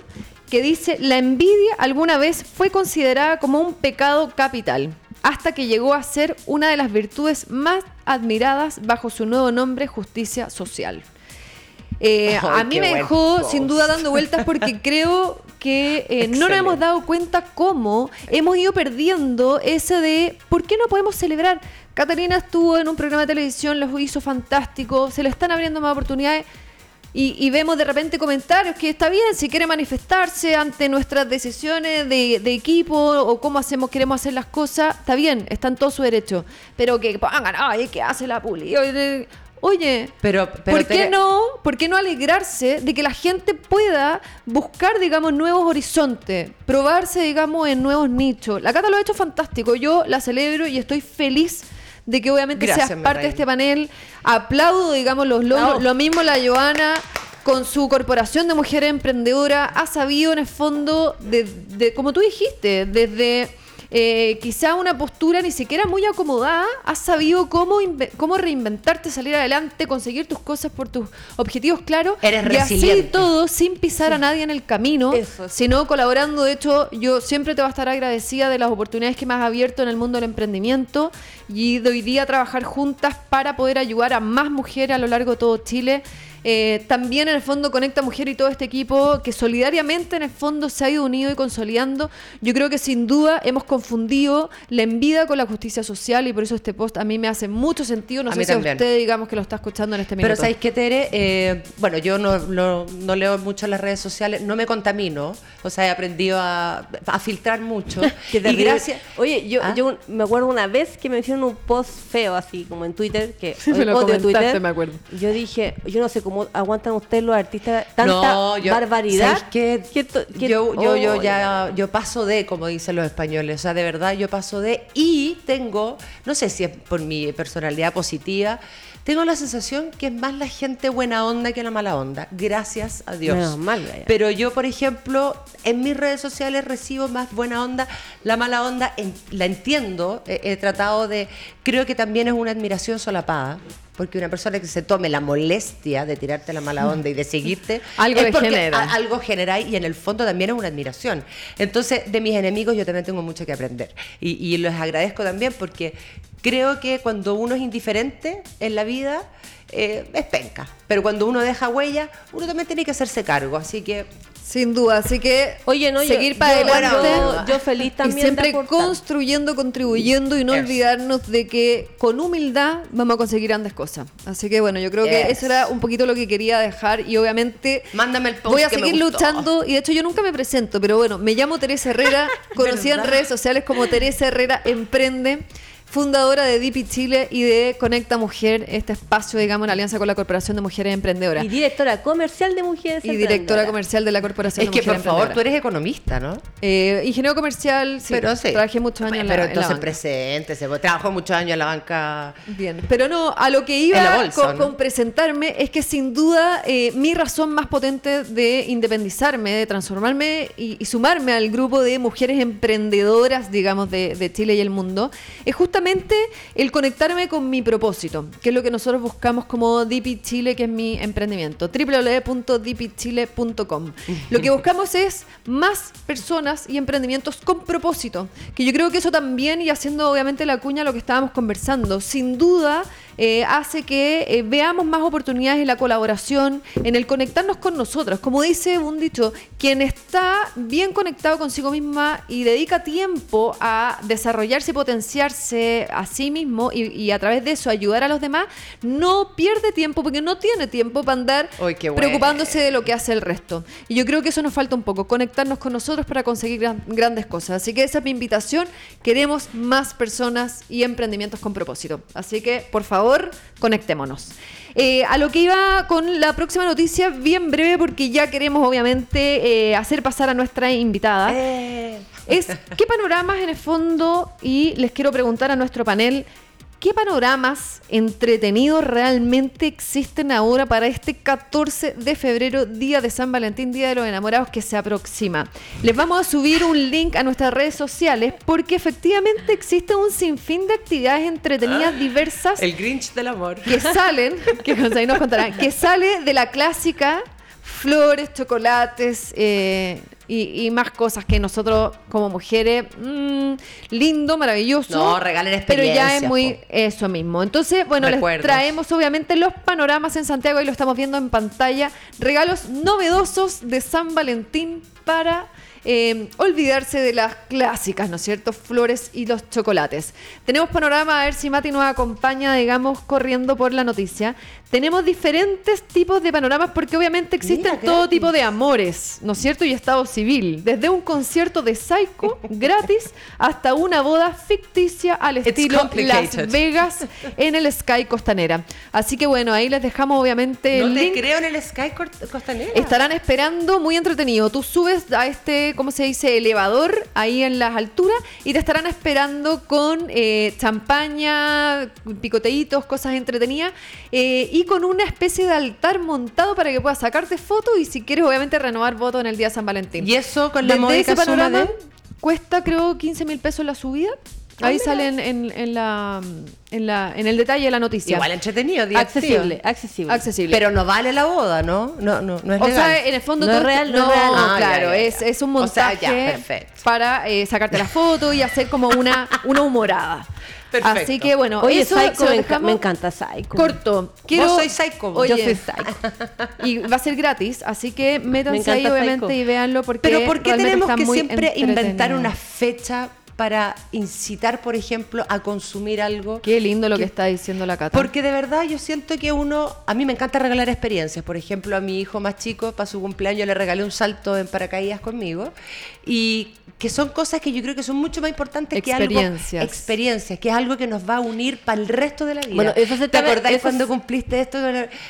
que dice, la envidia alguna vez fue considerada como un pecado capital, hasta que llegó a ser una de las virtudes más admiradas bajo su nuevo nombre, justicia social. Eh, (laughs) a mí me dejó post. sin duda dando vueltas porque (laughs) creo que eh, no nos hemos dado cuenta cómo hemos ido perdiendo ese de por qué no podemos celebrar. Catalina estuvo en un programa de televisión, lo hizo fantástico, se le están abriendo más oportunidades. Y, y vemos de repente comentarios que está bien, si quiere manifestarse ante nuestras decisiones de, de equipo o cómo hacemos, queremos hacer las cosas, está bien, está en todo su derecho. Pero que pongan, ay, ¿qué hace la puli? Oye, Pero, pero ¿Por qué no? ¿Por qué no alegrarse de que la gente pueda buscar, digamos, nuevos horizontes, probarse, digamos, en nuevos nichos? La Cata lo ha hecho fantástico. Yo la celebro y estoy feliz de que obviamente Gracias, seas parte de este panel. Aplaudo, digamos, los logros. Lo mismo la Joana con su corporación de mujeres emprendedoras ha sabido en el fondo, de, de- como tú dijiste, desde eh, quizá una postura ni siquiera muy acomodada, has sabido cómo, cómo reinventarte, salir adelante, conseguir tus cosas por tus objetivos claros. Eres y así resiliente. todo sin pisar a nadie en el camino, Eso. sino colaborando. De hecho, yo siempre te voy a estar agradecida de las oportunidades que me has abierto en el mundo del emprendimiento y de hoy día trabajar juntas para poder ayudar a más mujeres a lo largo de todo Chile. Eh, también en el fondo Conecta Mujer y todo este equipo que solidariamente en el fondo se ha ido unido y consolidando. Yo creo que sin duda hemos confundido la envidia con la justicia social y por eso este post a mí me hace mucho sentido. No A sé si a también. usted digamos que lo está escuchando en este minuto. Pero ¿sabéis qué, Tere? Eh, bueno, yo no, no- no leo mucho las redes sociales, no me contamino, o sea, he aprendido a, a filtrar mucho. (laughs) Y gracias... Oye, yo, ¿Ah? yo me acuerdo una vez que me hicieron un post feo, así como en Twitter, que (laughs) Me lo comentaste, Twitter. me acuerdo. Yo dije, yo no sé cómo aguantan ustedes los artistas tanta No, yo- barbaridad. que yo, yo, yo oh, ya yo paso de, como dicen los españoles, o sea, de verdad yo paso de y tengo, no sé si es por mi personalidad positiva, tengo la sensación que es más la gente buena onda que la mala onda, gracias a Dios. Menos mal. Pero yo, por ejemplo, en mis redes sociales recibo más buena onda, la mala onda en- la entiendo, he, he tratado de, creo que también es una admiración solapada. Porque una persona que se tome la molestia de tirarte la mala onda y de seguirte, (laughs) Algo es porque genera. a- algo genera y en el fondo también es una admiración. Entonces, de mis enemigos yo también tengo mucho que aprender. Y, y les agradezco también porque creo que cuando uno es indiferente en la vida, eh, es penca. Pero cuando uno deja huella, uno también tiene que hacerse cargo. Así que Sin duda, así que Oye, no, yo- seguir para yo- adelante. yo- yo feliz también Y de siempre aportar. construyendo, contribuyendo y no Eso. olvidarnos de que con humildad vamos a conseguir grandes cosas. Así que bueno, yo creo que Eso. era un poquito lo que quería dejar y obviamente Mándame el post voy a que me seguir gustó. luchando y de hecho yo nunca me presento, pero bueno, me llamo Teresa Herrera, (laughs) conocida en redes sociales como Teresa Herrera Emprende. Fundadora de DIPI Chile y de Conecta Mujer, este espacio, digamos, en alianza con la Corporación de Mujeres Emprendedoras. Y directora comercial de mujeres Y directora Emprendedoras. comercial de la Corporación es de que, por Mujeres favor, tú Emprendedoras. eres economista, ¿no? Eh, ingeniero comercial, sí. pero sí. Trabajé muchos años en la, Pero en la entonces banca. presente, se trabajó muchos años en la banca. Bien, pero no, a lo que iba En la bolsa, con, ¿no? con presentarme es que sin duda eh, mi razón más potente de independizarme, de transformarme y, y sumarme al grupo de mujeres emprendedoras, digamos, de, de Chile y el mundo, es justamente el conectarme con mi propósito, que es lo que nosotros buscamos como DP Chile, que es mi emprendimiento, www.dpchile.com. Lo que buscamos es más personas y emprendimientos con propósito, que yo creo que eso también, y haciendo obviamente la cuña lo que estábamos conversando, sin duda eh, hace que eh, veamos más oportunidades en la colaboración, en el conectarnos con nosotros. Como dice un dicho, quien está bien conectado consigo misma y dedica tiempo a desarrollarse y potenciarse a sí mismo y, a través de eso ayudar a los demás, no pierde tiempo porque no tiene tiempo para andar preocupándose de lo que hace el resto. Y yo creo que eso nos falta un poco, conectarnos con nosotros para conseguir grandes cosas. Así que esa es mi invitación. Queremos más personas y emprendimientos con propósito. Así que, por favor, conectémonos. Eh, a lo que iba con la próxima noticia, bien breve, porque ya queremos obviamente eh, hacer pasar a nuestra invitada. Eh. Es qué panoramas en el fondo, y les quiero preguntar a nuestro panel, ¿Qué panoramas entretenidos realmente existen ahora para este 14 de febrero, Día de San Valentín, Día de los Enamorados que se aproxima? Les vamos a subir un link a nuestras redes sociales porque efectivamente existe un sinfín de actividades entretenidas diversas. El Grinch del amor. Que salen, (laughs) que nos contarán, que sale de la clásica flores, chocolates, eh, y, más cosas que nosotros como mujeres, mmm, lindo, maravilloso. No, regalen Pero ya es muy eso mismo. Entonces, bueno, les traemos obviamente los panoramas en Santiago y lo estamos viendo en pantalla. Regalos novedosos de San Valentín para eh, olvidarse de las clásicas, ¿no es cierto? Flores y los chocolates. Tenemos panorama, a ver si Mati nos acompaña, digamos, corriendo por la noticia. Tenemos diferentes tipos de panoramas porque obviamente existen todo tipo de amores, ¿no es cierto? Y estado civil. Desde un concierto de Psycho (laughs) gratis hasta una boda ficticia al estilo Las Vegas en el Sky Costanera. Así que bueno, ahí les dejamos obviamente no te creo en el Sky Costanera. Estarán esperando muy entretenido. Tú subes a este, ¿cómo se dice? Elevador ahí en las alturas y te estarán esperando con eh, champaña, picoteitos, cosas entretenidas eh, y con una especie de altar montado para que puedas sacarte fotos y si quieres obviamente renovar votos en el día de San Valentín. Y eso con la módica suma de... Cuesta creo 15 mil pesos la subida. Ah, Ahí sale en, en, la, en, la, en el detalle de la noticia. Igual entretenido, accesible, accesible, accesible. Pero no vale la boda, ¿no? No, no, no es O sea, en el fondo no es real, no, es real. Ah, claro, Es, es, un montaje para eh, sacarte la foto y hacer como una, una humorada. (laughs) Así que bueno, Oye, eso me, encanta Psycho. Corto. Quiero, Vos soy Psycho. yo soy Psycho. y va a ser gratis, así que métanse ahí obviamente y véanlo porque Pero ¿por qué tenemos que siempre inventar una fecha para incitar, por ejemplo, a consumir algo. Qué lindo lo que, está diciendo la Cata. Porque de verdad yo siento que uno, a mí me encanta regalar experiencias. Por ejemplo, a mi hijo más chico, para su cumpleaños, le regalé un salto en paracaídas conmigo. Y que son cosas que yo creo que son mucho más importantes que algo. Experiencias. que es algo que nos va a unir para el resto de la vida. Bueno, eso se ¿Te acordáis cuando cumpliste esto?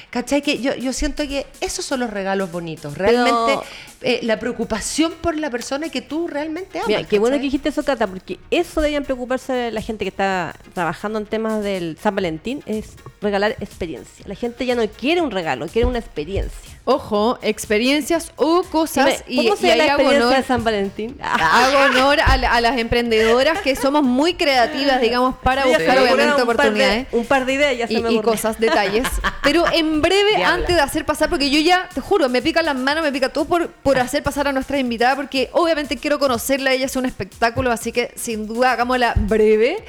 ¿Cachai? Que yo, yo siento que esos son los regalos bonitos. Realmente eh, la preocupación por la persona que tú realmente amas. Mira, qué bueno que dijiste eso, Cata, porque eso debían preocuparse la gente que está trabajando en temas del San Valentín, es regalar experiencia. La gente ya no quiere un regalo, quiere una experiencia. Ojo, experiencias o cosas. ¿Cómo y, se y la experiencia de San Valentín? (laughs) Hago honor a, las emprendedoras que somos muy creativas, digamos, para buscar obviamente oportunidades. un par de ideas y, y cosas, detalles. (laughs) Pero en breve, antes de hacer pasar, porque yo ya, te juro, me pica las manos, me pica todo por, por hacer pasar a nuestra invitada, porque obviamente quiero conocerla, ella es un espectáculo, así que sin duda hagámosla breve.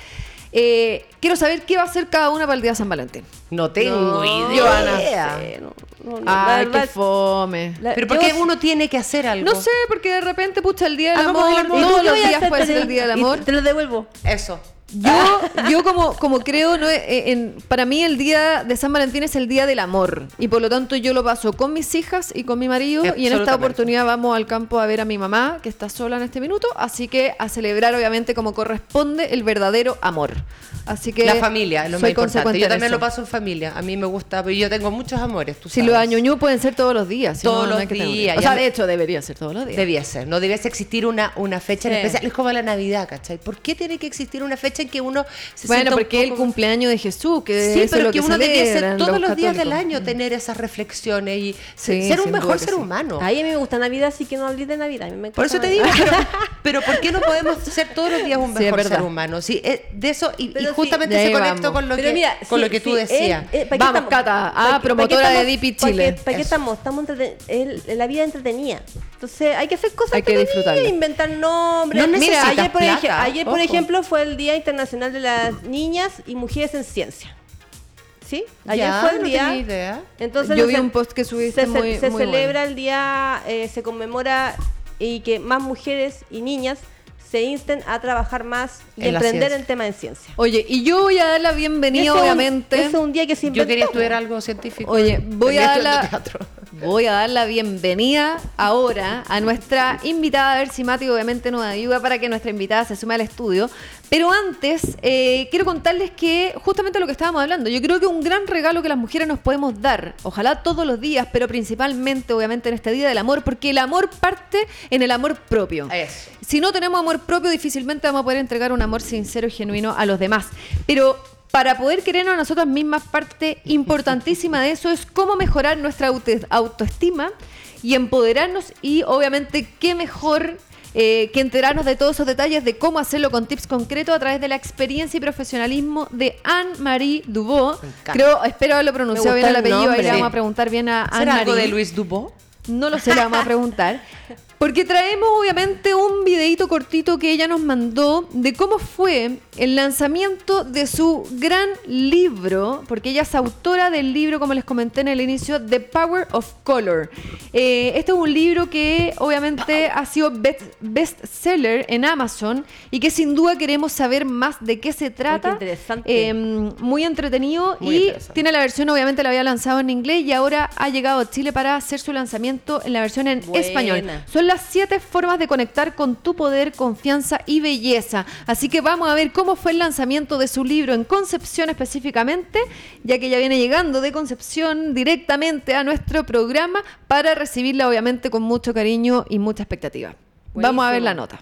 Eh, quiero saber qué va a hacer cada una para el día de San Valentín. No tengo idea. No, Ay, qué fome. Pero ¿por qué uno tiene que hacer algo? No sé, porque de repente, pucha, el día del amor, todos los días puede ser el día del amor. Te lo devuelvo. Eso. Yo, yo como, como creo, no, eh, en, para mí el día de San Valentín es el día del amor y por lo tanto yo lo paso con mis hijas y con mi marido y en esta oportunidad vamos al campo a ver a mi mamá que está sola en este minuto, así que a celebrar obviamente como corresponde el verdadero amor. Así que la familia lo más importante. Yo también lo paso en familia. A mí me gusta, pero yo tengo muchos amores. si los añoñú pueden ser todos los días. todos los días. O sea, de hecho debería ser todos los días. Debía ser. No debiese existir una, una fecha en especial. Es como la Navidad, ¿cachai? ¿Por qué tiene que existir una fecha que uno se Bueno, sienta un porque es el poco- cumpleaños de Jesús, que Sí, es pero lo que que uno celebran todos los los días del año tener esas reflexiones y Sí, ser un mejor ser sí. humano. Ay, a mí me gusta Navidad, así que no hables de Navidad. a mí me Por eso te digo, pero, (laughs) pero ¿por qué no podemos ser todos los días un Sí, es mejor ser humano? Sí, eh, de eso, y, y Pero sí, justamente se vamos. con lo Pero que, mira, con sí, lo que tú sí, decías. eh, ¿pa' qué Vamos? Cata. Ah, ¿Pa' qué- pa' qué promotora de Dipi Chile. ¿Para qué estamos? Estamos la vida entretenida. Entonces hay que hacer cosas Hay que disfrutarla. inventar nombres. No Mira, necesitas ayer, por, ej- plata, ayer, por ojo. ejemplo, fue el Día Internacional de las Niñas y Mujeres en Ciencia. ¿Sí? Ayer Ya, fue el no día. tenía idea. Entonces Yo vi un post que subiste se, muy- se muy celebra el día, eh, se conmemora y que más mujeres y niñas se insten a trabajar más y En emprender en temas de ciencia. Oye, y yo voy a dar la bienvenida, un- obviamente. ese es un día que se Yo quería estudiar algo científico. Oye, voy a, dar la, teatro. voy a dar la bienvenida ahora a nuestra invitada, a ver si Mati obviamente nos ayuda para que nuestra invitada se sume al estudio. Pero antes, eh, quiero contarles que justamente lo que estábamos hablando, yo creo que un gran regalo que las mujeres nos podemos dar, ojalá todos los días, pero principalmente obviamente en este Día del Amor, porque el amor parte en el amor propio. Eso. Si no tenemos amor propio, difícilmente vamos a poder entregar un amor sincero y genuino a los demás. Pero para poder querernos a nosotras mismas, parte importantísima de eso es cómo mejorar nuestra auto- autoestima y empoderarnos y obviamente qué mejor eh, que enterarnos de todos esos detalles de cómo hacerlo con tips concretos a través de la experiencia y profesionalismo de Anne-Marie encanta. Creo, espero haberlo pronunciado bien el apellido, ahí le nombre. vamos a preguntar bien a ¿Será algo Anne-Marie. de Luis Dubó? No lo sé, le vamos a preguntar. (laughs) Porque traemos obviamente un videito cortito que ella nos mandó de cómo fue el lanzamiento de su gran libro, porque ella es autora del libro, como les comenté en el inicio, The Power of Color. Eh, este es un libro que obviamente ha sido best- bestseller en Amazon y que sin duda queremos saber más de qué se trata. interesante. Eh, muy entretenido Muy y interesante. tiene la versión, obviamente la había lanzado en inglés y ahora ha llegado a Chile para hacer su lanzamiento en la versión en Buena. español. Son las siete formas de conectar con tu poder, confianza y belleza. Así que vamos a ver cómo fue el lanzamiento de su libro en Concepción específicamente, ya que ya viene llegando de Concepción directamente a nuestro programa para recibirla obviamente con mucho cariño y mucha expectativa. Vamos a ver la nota.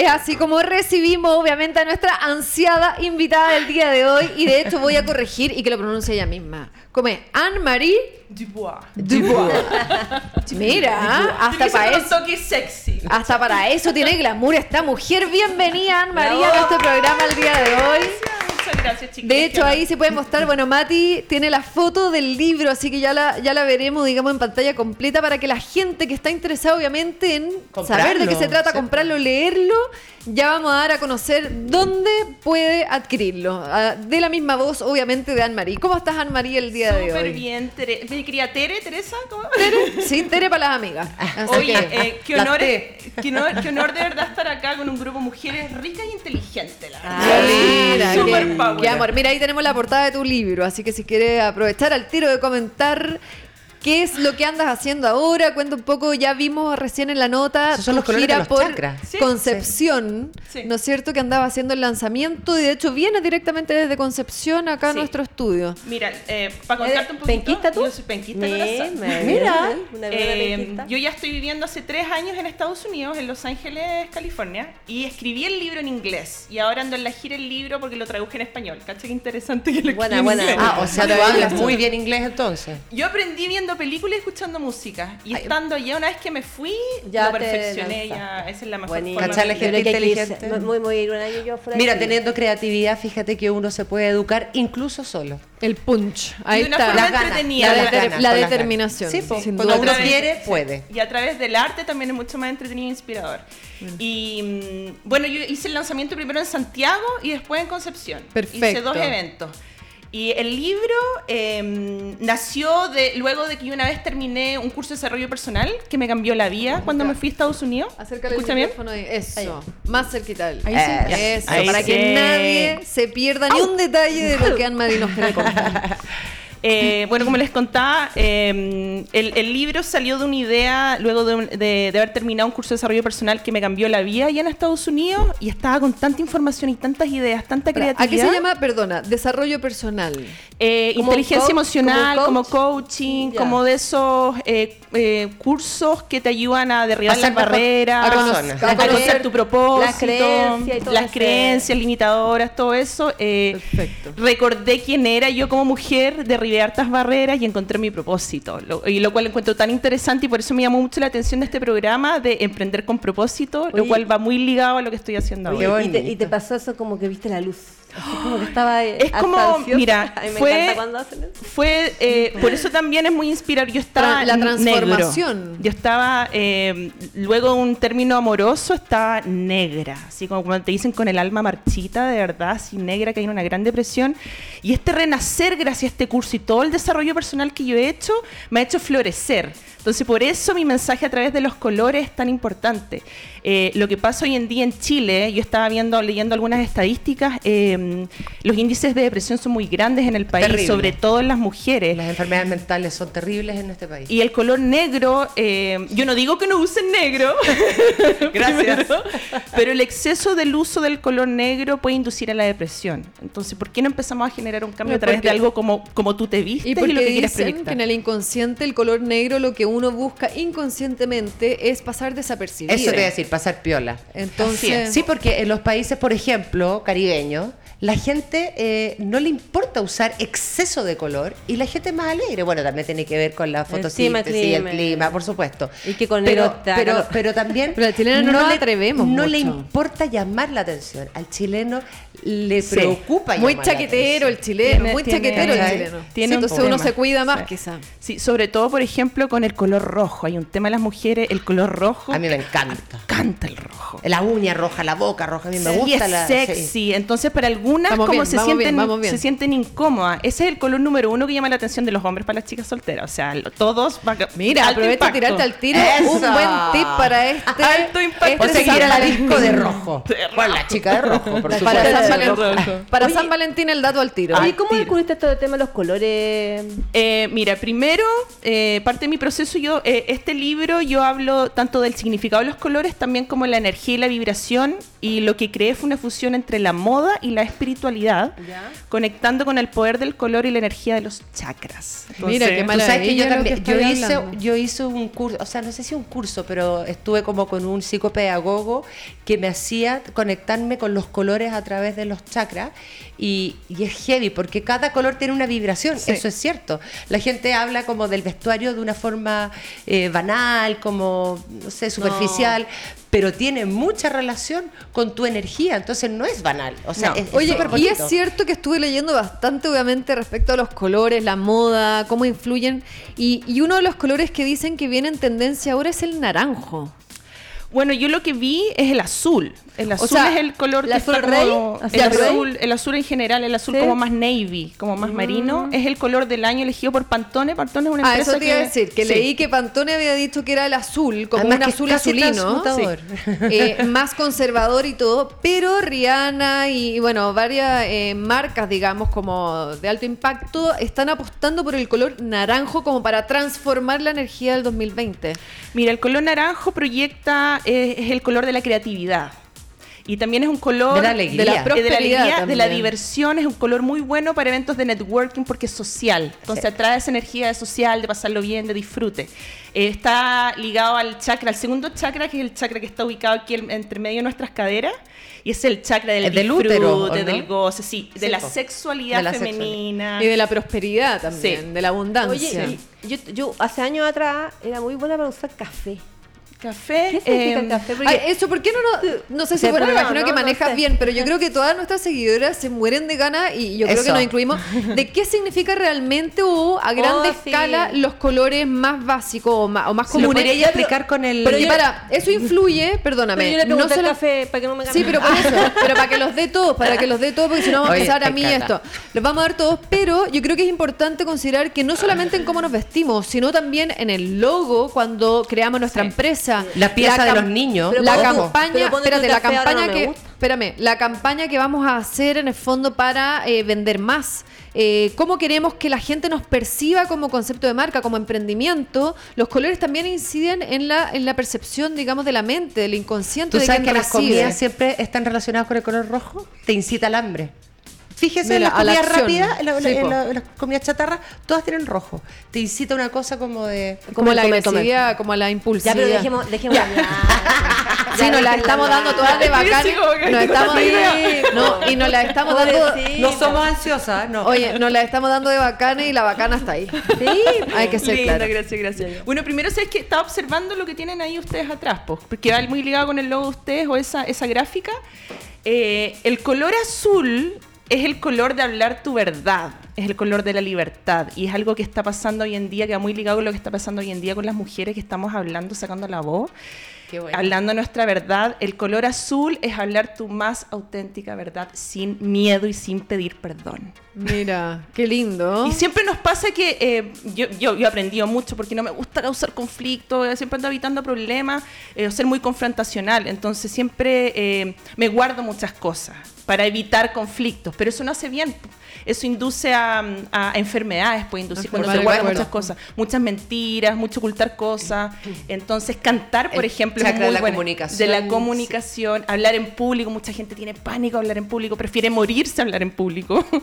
Es así como recibimos obviamente a nuestra ansiada invitada del día de hoy y de hecho voy a corregir y que lo pronuncie ella misma. Como es Anne-Marie Dubois. Dubois. Mira, hasta que ser para eso. toque sexy. Hasta para eso tiene glamour esta mujer. Bienvenida, Anne María, a nuestro programa el día de hoy. Gracias, chiquillos. De hecho, ahí se puede mostrar, bueno, Mati tiene la foto del libro, así que ya la, ya la veremos, digamos, en pantalla completa para que la gente que está interesada, obviamente, en saber de qué se trata, sí. comprarlo, leerlo, ya vamos a dar a conocer dónde puede adquirirlo. Ah, De la misma voz, obviamente, de Anne-Marie. ¿Cómo estás, Anne-Marie, el día de Súper hoy? bien, Tere. ¿Me quería Tere, Teresa? ¿Cómo? (laughs) Sí, Tere para las amigas. Así Oye, que- eh, qué, honor, qué, honor, qué honor de verdad estar acá con un grupo de mujeres ricas e inteligentes. La verdad. Ah, mira, Super amor. Mira, ahí tenemos la portada de tu libro, así que si quieres aprovechar al tiro de comentar qué es lo que andas haciendo ahora, cuenta un poco, ya vimos recién en la nota Esos son tu los colores gira de los por chakras. Sí, Concepción, sí. ¿no es cierto? Que andaba haciendo el lanzamiento y de hecho viene directamente desde Concepción acá a nuestro estudio. Mira, eh, para contarte un poquito. ¿Penquista tú? Yo soy penquista Bien, corazón. maravilloso. Mira. Una Eh, penquista. yo ya estoy viviendo hace tres años en Estados Unidos, en Los Ángeles, California, y escribí el libro en inglés. Y ahora ando en la gira el libro porque lo traduje en español. ¿Cacha qué interesante que lo Buena, buena. Ah, o sea, tú hablas muy bien inglés entonces. Yo aprendí viendo películas y escuchando música. Y estando allá, una vez que me fui, Ya lo perfeccioné. Ya, esa es la mejor Buenísimo. forma. ¿Cachai la de gente inteligente? Muy, muy un año yo fuera Mira, teniendo creatividad, fíjate que uno se puede educar incluso solo. El punch. Ahí de una está. forma entretenida. la, ganas, determinación. Sí, sin cuando duda. uno quiere, sí. puede. Y a través del arte también es mucho más entretenido e inspirador. Y mm, bueno, yo hice el lanzamiento primero en Santiago y después en Concepción. Hice Perfecto. dos eventos. Y el libro eh, nació de, luego de que yo una vez terminé un curso de desarrollo personal que me cambió la vida cuando me fui a Estados Unidos. Acércale el micrófono ahí. Eso. Más cerquita. Ahí sí. Eso. Ahí para sí. que nadie se pierda ni un detalle de lo que Anne-Marie nos (laughs) quiere contar. Eh, bueno, como les contaba, eh, el, el libro salió de una idea luego de, un- de- de haber terminado un curso de desarrollo personal que me cambió la vida allá en Estados Unidos y estaba con tanta información y tantas ideas, tanta ¿A qué creatividad. se llama, perdona, desarrollo personal? Eh, ¿Como inteligencia coach? emocional, ¿Como como, coach? coaching, Ya. como de esos eh, eh, cursos que te ayudan a derribar las barreras, a conocer conocer tu propósito, las creencias y todo las ese- creencias limitadoras, todo eso. eh, Perfecto. Recordé quién era yo como mujer, derribé hartas barreras y encontré mi propósito, lo- y lo cual encuentro tan interesante y por eso me llamó mucho la atención de este programa de emprender con propósito, lo cual va muy ligado a lo que estoy haciendo Oye, ahora. Y, te, y te pasó eso como que viste la luz. Así como que estaba. eh, Es como, ansiosa. mira, (laughs) A mí me fue- encanta cuando hacen eso. Fue, eh, por eso también es muy inspirador. Yo estaba Tra- la negro. transformación. Yo estaba, eh, luego un término amoroso, estaba negra. Así como cuando te dicen con el alma marchita, de verdad, así negra, que hay una gran depresión. Y este renacer gracias a este curso y todo el desarrollo personal que yo he hecho, me ha hecho florecer. Entonces, por eso mi mensaje a través de los colores es tan importante. Eh, lo que pasa hoy en día en Chile, yo estaba viendo, leyendo algunas estadísticas, eh, los índices de depresión son muy grandes en el país, Terrible. sobre todo en las mujeres. Las enfermedades mentales son terribles en este país. Y el color negro, eh, yo no digo que no usen negro, (laughs) Gracias. primero, pero el exceso del uso del color negro puede inducir a la depresión. Entonces, ¿por qué no empezamos a generar un cambio a través de algo como, como tú te vistes Y y, porque lo que quieres dicen que proyectar? en el inconsciente el color negro lo que uno busca inconscientemente es pasar desapercibido. Eso te voy a decir, pasar piola. Entonces, es. Sí, porque en los países, por ejemplo, caribeños, la gente eh, no le importa usar exceso de color y la gente es más alegre. Bueno, también tiene que ver con la fotosíntesis y el clima. por supuesto. Y que con pero, da pero, pero también (laughs) Pero al chileno no le, atrevemos No le importa llamar la atención. Al chileno le Sí. preocupa muy llamar la chaquetero el chileno, Tiene- muy tiene- chaquetero el chileno. Tiene Sí, un entonces uno se cuida más Sí. quizá. Sí, sobre todo, por ejemplo, con el color rojo. Hay un tema de las mujeres, el color rojo. A mí me encanta. encanta el rojo. La uña roja, la boca roja, a mí me y gusta es la sexy. sí. Entonces, para algunas, Vamos como bien, se, sienten, bien, vamos bien. se sienten incómodas. Ese es el color número uno que llama la atención de los hombres para las chicas solteras. O sea, todos. va- Mira, aprovecha impacto. tirarte al tiro. Eso. Un buen tip para este. Alto impacto. O este seguir a la disco de rojo. De rojo. Con la chica de rojo, por Para, supuesto. San, De Valen- rojo. para Oye, San Valentín el dato al tiro. ¿Y cómo descubriste esto del tema de los colores? Eh, mira, primero, eh, parte de mi proceso, yo, eh, este libro yo hablo tanto del significado de los colores, también como la energía y la vibración, y lo que creé fue una fusión entre la moda y la espiritualidad, conectando con el poder del color y la energía de los chakras. Mira, qué Tú sabes que yo maravilla lo también, que yo estáis hice, yo hice un curso, o sea, no sé si un curso, pero estuve como con un psicopedagogo que me hacía conectarme con los colores a través de los chakras y, y es heavy porque cada color tiene una vibración, Sí. eso es cierto. La gente habla como del vestuario de una forma eh, banal, como, no sé, superficial, pero tiene mucha relación con tu energía, entonces no es banal. O sea, No. es, es Oye, y es cierto que estuve leyendo bastante, obviamente, respecto a los colores, la moda, cómo influyen. Y, y uno de los colores que dicen que viene en tendencia ahora es el naranjo. Bueno, yo lo que vi es el azul. El azul sea, es el color ¿el que azul está rey? como- ¿Así el azul, el azul en general, el azul Sí. como más navy, como más marino, es el color del año elegido por Pantone. Pantone es una Ah, empresa eso te iba a decir, que Sí. leí que Pantone había dicho que era el azul, como Además un azul azulino. eh, más conservador y todo, pero Rihanna y, y, bueno, varias eh, marcas, digamos, como de alto impacto, están apostando por el color naranjo como para transformar la energía del 2020. Mira, el color naranjo proyecta, eh, es el color de la creatividad. Y también es un color De la alegría. De la de la, prosperidad alegría, de la diversión, es un color muy bueno para eventos de networking porque es social. Entonces atrae esa energía de social, de pasarlo bien, de disfrute. Eh, está ligado al chakra, al segundo chakra, que es el chakra que está ubicado aquí en- entre medio de nuestras caderas. Y es el chakra del El del disfrute, útero, del goce, sí, de Sí, la po. sexualidad De la sexualidad. femenina. Y de la prosperidad también, Sí. de la abundancia. Oye, y yo, yo hace años atrás era muy buena para usar café. Café. ¿Qué eh, el café? Porque- Ay, eso, ¿por qué no no, no sé si, bueno, me imagino ¿no? que No manejas sé. bien, pero yo creo que todas nuestras seguidoras se mueren de ganas y yo creo que nos incluimos de qué significa realmente o a gran Oh, sí. escala los colores más básicos o más, o más ¿Se lo comunes. podría explicar con el... Pero y para, eso influye, perdóname. Pero yo le no solo- el café para que no me Sí, pero por eso, pero para que los dé todos, para que los dé todos, porque si no vamos a empezar a mí encanta. esto. Los vamos a dar todos, pero yo creo que es importante considerar que no solamente en cómo nos vestimos, sino también en el logo cuando creamos nuestra empresa. La pieza de los niños. Pero la campaña, espérate, la campaña no que, espérame, la campaña que vamos a hacer en el fondo para eh, vender más. Eh, cómo queremos que la gente nos perciba como concepto de marca, como emprendimiento. Los colores también inciden en la, en la percepción, digamos, de la mente, del inconsciente ¿Tú de sabes quien que las comidas siempre están relacionadas con el color rojo? Te incita al hambre. Fíjese en las la comidas acción. rápidas, en, la- Sí, en la- las comidas chatarras, todas tienen rojo. Te incita una cosa como de... Como la agresividad, como la Ya, impulsividad. pero dejemos, dejemos hablar. (laughs) Sí, nos la estamos dando todas de que- Nos estamos, Sí. no, y nos la estamos dando. No somos ansiosas, no. Oye, nos la estamos dando de bacana y la bacana está ahí. Sí, Hay que ser Linda, claro. gracias, gracias. Bueno, primero sabes que estaba observando lo que tienen ahí ustedes atrás, po, porque va muy ligado con el logo de ustedes o esa, esa gráfica. Eh, el color azul es el color de hablar tu verdad, es el color de la libertad y es algo que está pasando hoy en día, que va muy ligado con lo que está pasando hoy en día con las mujeres que estamos hablando, sacando la voz. Qué bueno. Hablando nuestra verdad, el color azul es hablar tu más auténtica verdad sin miedo y sin pedir perdón. Mira, qué lindo. Y siempre nos pasa que eh, yo, yo, yo he aprendido mucho porque no me gusta causar conflicto, eh, siempre ando evitando problemas, eh, ser muy confrontacional. Entonces siempre eh, me guardo muchas cosas para evitar conflictos, pero eso no hace bien. Eso induce a, a enfermedades, puede inducir cuando se guardan muchas cosas, muchas mentiras, mucho ocultar cosas. Entonces cantar, por El ejemplo, es chakra de muy la bueno. comunicación, De la sí. comunicación, hablar en público, mucha gente tiene pánico a hablar en público, prefiere morirse a hablar en público. (laughs)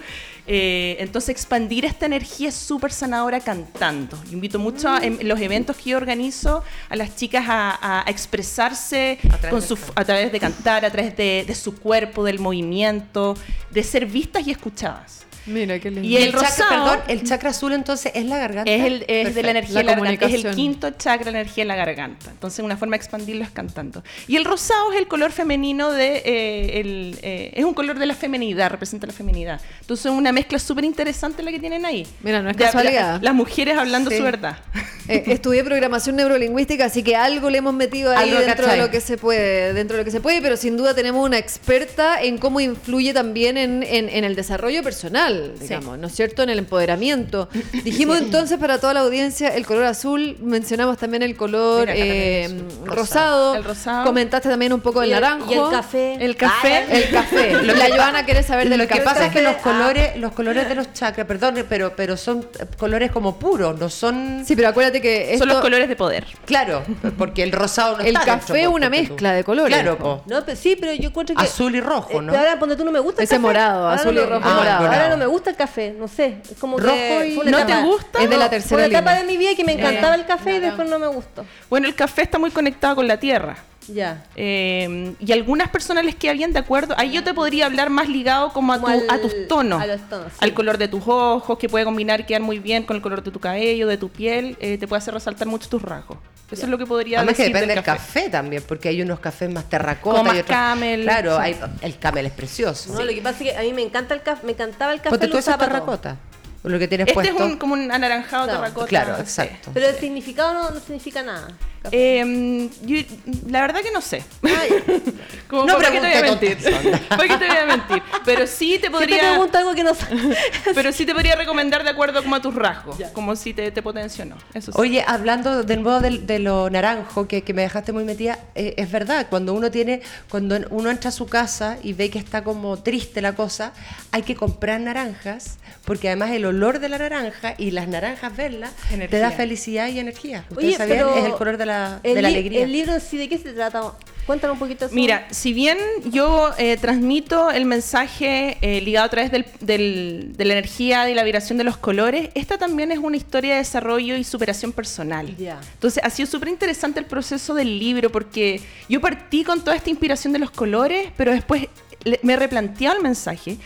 Eh, entonces, expandir esta energía es súper sanadora cantando. Yo invito mucho a- en los eventos que yo organizo a las chicas a, a expresarse A través con del su, canto. a través de cantar, a través de, de su cuerpo, del movimiento, de ser vistas y escuchadas. Mira, qué lindo. Y el chakra, rosado- perdón, el chakra azul entonces es la garganta. Es, el, es de la energía La de la garganta, es el quinto chakra, la energía de la garganta. Entonces, una forma de expandirlo es cantando. Y el rosado es el color femenino de. eh, el, eh, es un color de la feminidad, representa la feminidad. Entonces, es una mezcla súper interesante la que tienen ahí. Mira, no es De- casualidad. la- las mujeres hablando Sí. su verdad. (laughs) Eh, estudié programación neurolingüística, así que algo le hemos metido ahí Algo dentro de lo que se puede, dentro de lo que se puede, pero sin duda tenemos una experta en cómo influye también en, en- en el desarrollo personal, digamos, ¿no es cierto? En el empoderamiento. (clears throat) Dijimos entonces para toda la audiencia el color azul, mencionamos también el color Mira, eh, rosado, El rosado. comentaste también un poco el Y el- naranjo. y el café. El café. Ay, El café. la Joana quiere saber del Lo que café. pasa es que los Ah. colores, los colores de los chakras, perdón, pero, pero son colores como puros, no son. Sí, pero acuérdate que esto, Son los colores de poder. Claro, porque el rosado no El está café es una tú. mezcla de colores, Claro, po. No, pero sí, pero yo encuentro que. Azul y rojo, Eh, ¿no? ahora ponte tú no me gusta Ese café. morado, azul y rojo Ah, morado. Ahora no me gusta el café, no sé. Es como Rojo que. y- fue ¿No te etapa- gusta? Es de la Fue tercera una etapa línea. de mi vida que me encantaba el café y después no me gustó. Bueno, el café está muy conectado con la tierra. Ya. Eh, y algunas personas les queda bien de acuerdo. Ahí yo te podría hablar más ligado como a, Como tu- al- a tus tonos. a los tonos, sí. Al color de tus ojos, que puede combinar, quedar muy bien con el color de tu cabello, de tu piel. eh, te puede hacer resaltar mucho tus rasgos. Eso es lo que podría Además que depende del café. también, porque hay unos cafés más terracota Como más y otros... camel, Claro, sí. hay- el camel es precioso. No, lo que pasa es que a mí me encanta el café, me encantaba el café. Lo tú eso terracota. Lo que tienes Este puesto. es un, como un anaranjado Claro. terracota. Claro, sí. exacto. Pero el significado no, no significa nada. Eh, yo- la verdad que no sé. (laughs) Como, No ¿para qué te voy a mentir? tontas, (laughs) ¿Para qué te voy a mentir? Pero sí te ¿Qué te podría... pregunto algo que no sabes? (laughs) Pero sí te podría recomendar de acuerdo como a tus rasgos, como si te, te no. Eso sí. Oye, hablando de nuevo del- de, lo naranjo, que, que me dejaste muy metida, eh, es verdad, cuando uno tiene, cuando uno entra a su casa y ve que está como triste la cosa, hay que comprar naranjas, porque además el olor de la naranja y las naranjas verlas te Energía. da felicidad y energía. ¿Ustedes Oye, sabían? Es el color de la, de el la li- alegría. El libro en sí, ¿de qué se trata? Cuéntanos un poquito. eso. Mira, si bien yo eh, transmito el mensaje eh, ligado a través del- del- de la energía y la vibración de los colores, esta también es una historia de desarrollo y superación personal. Ya. Entonces ha sido súper interesante el proceso del libro porque yo partí con toda esta inspiración de los colores, pero después le- me he replanteado el mensaje.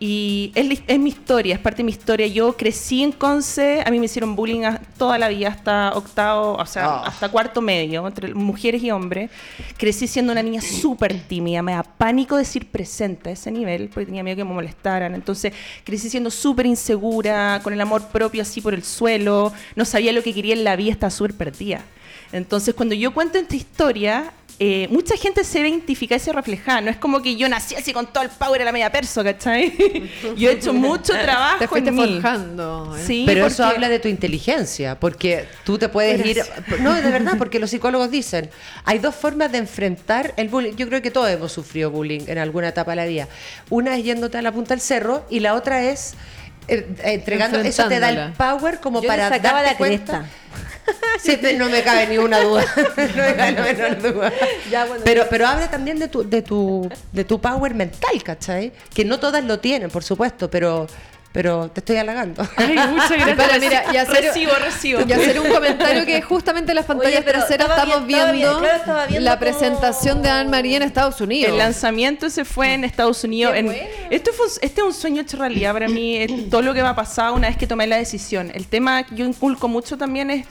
Y es, es mi historia, es parte de mi historia. Yo crecí en Conce, a mí me hicieron bullying toda la vida, hasta octavo, o sea, Ah. hasta cuarto medio, entre mujeres y hombres. Crecí siendo una niña súper tímida, me da pánico decir presente a ese nivel, porque tenía miedo que me molestaran. Entonces, crecí siendo súper insegura, con el amor propio así por el suelo, no sabía lo que quería en la vida, estaba súper perdida. Entonces, cuando yo cuento esta historia, eh, mucha gente se ve identificada y se refleja. No es como que yo nací así con todo el power a la media perso, ¿cachai? (laughs) yo he hecho mucho (laughs) trabajo Te fuiste en mí. forjando. ¿eh? Sí, Pero eso habla de tu inteligencia, porque tú te puedes ir... No, de verdad, (laughs) porque los psicólogos dicen, hay dos formas de enfrentar el bullying. Yo creo que todos hemos sufrido bullying en alguna etapa de la vida. Una es yéndote a la punta del cerro y la otra es... eh, entregando eso te da el power como Yo para sacaba darte la cuenta. (laughs) te- no me cabe ni una duda. (laughs) no me cabe la menor duda. Ya, bueno. pero, pero habla también de tu, de tu, de tu power mental, ¿cachai? Que no todas lo tienen, por supuesto, pero, pero te estoy halagando. (laughs) Ay, muchas gracias. Mira, y hacer, recibo, recibo. y hacer un (laughs) comentario que justamente en las pantallas Oye, pero traseras estamos bien- viendo, bien, claro, estaba viendo la presentación de Anne Marie en Estados Unidos. El lanzamiento se fue en Estados Unidos. Qué en- bueno. esto fue, este es un sueño hecho realidad para mí. es todo lo que va a pasar una vez que tomé la decisión. El tema que yo inculco mucho también es,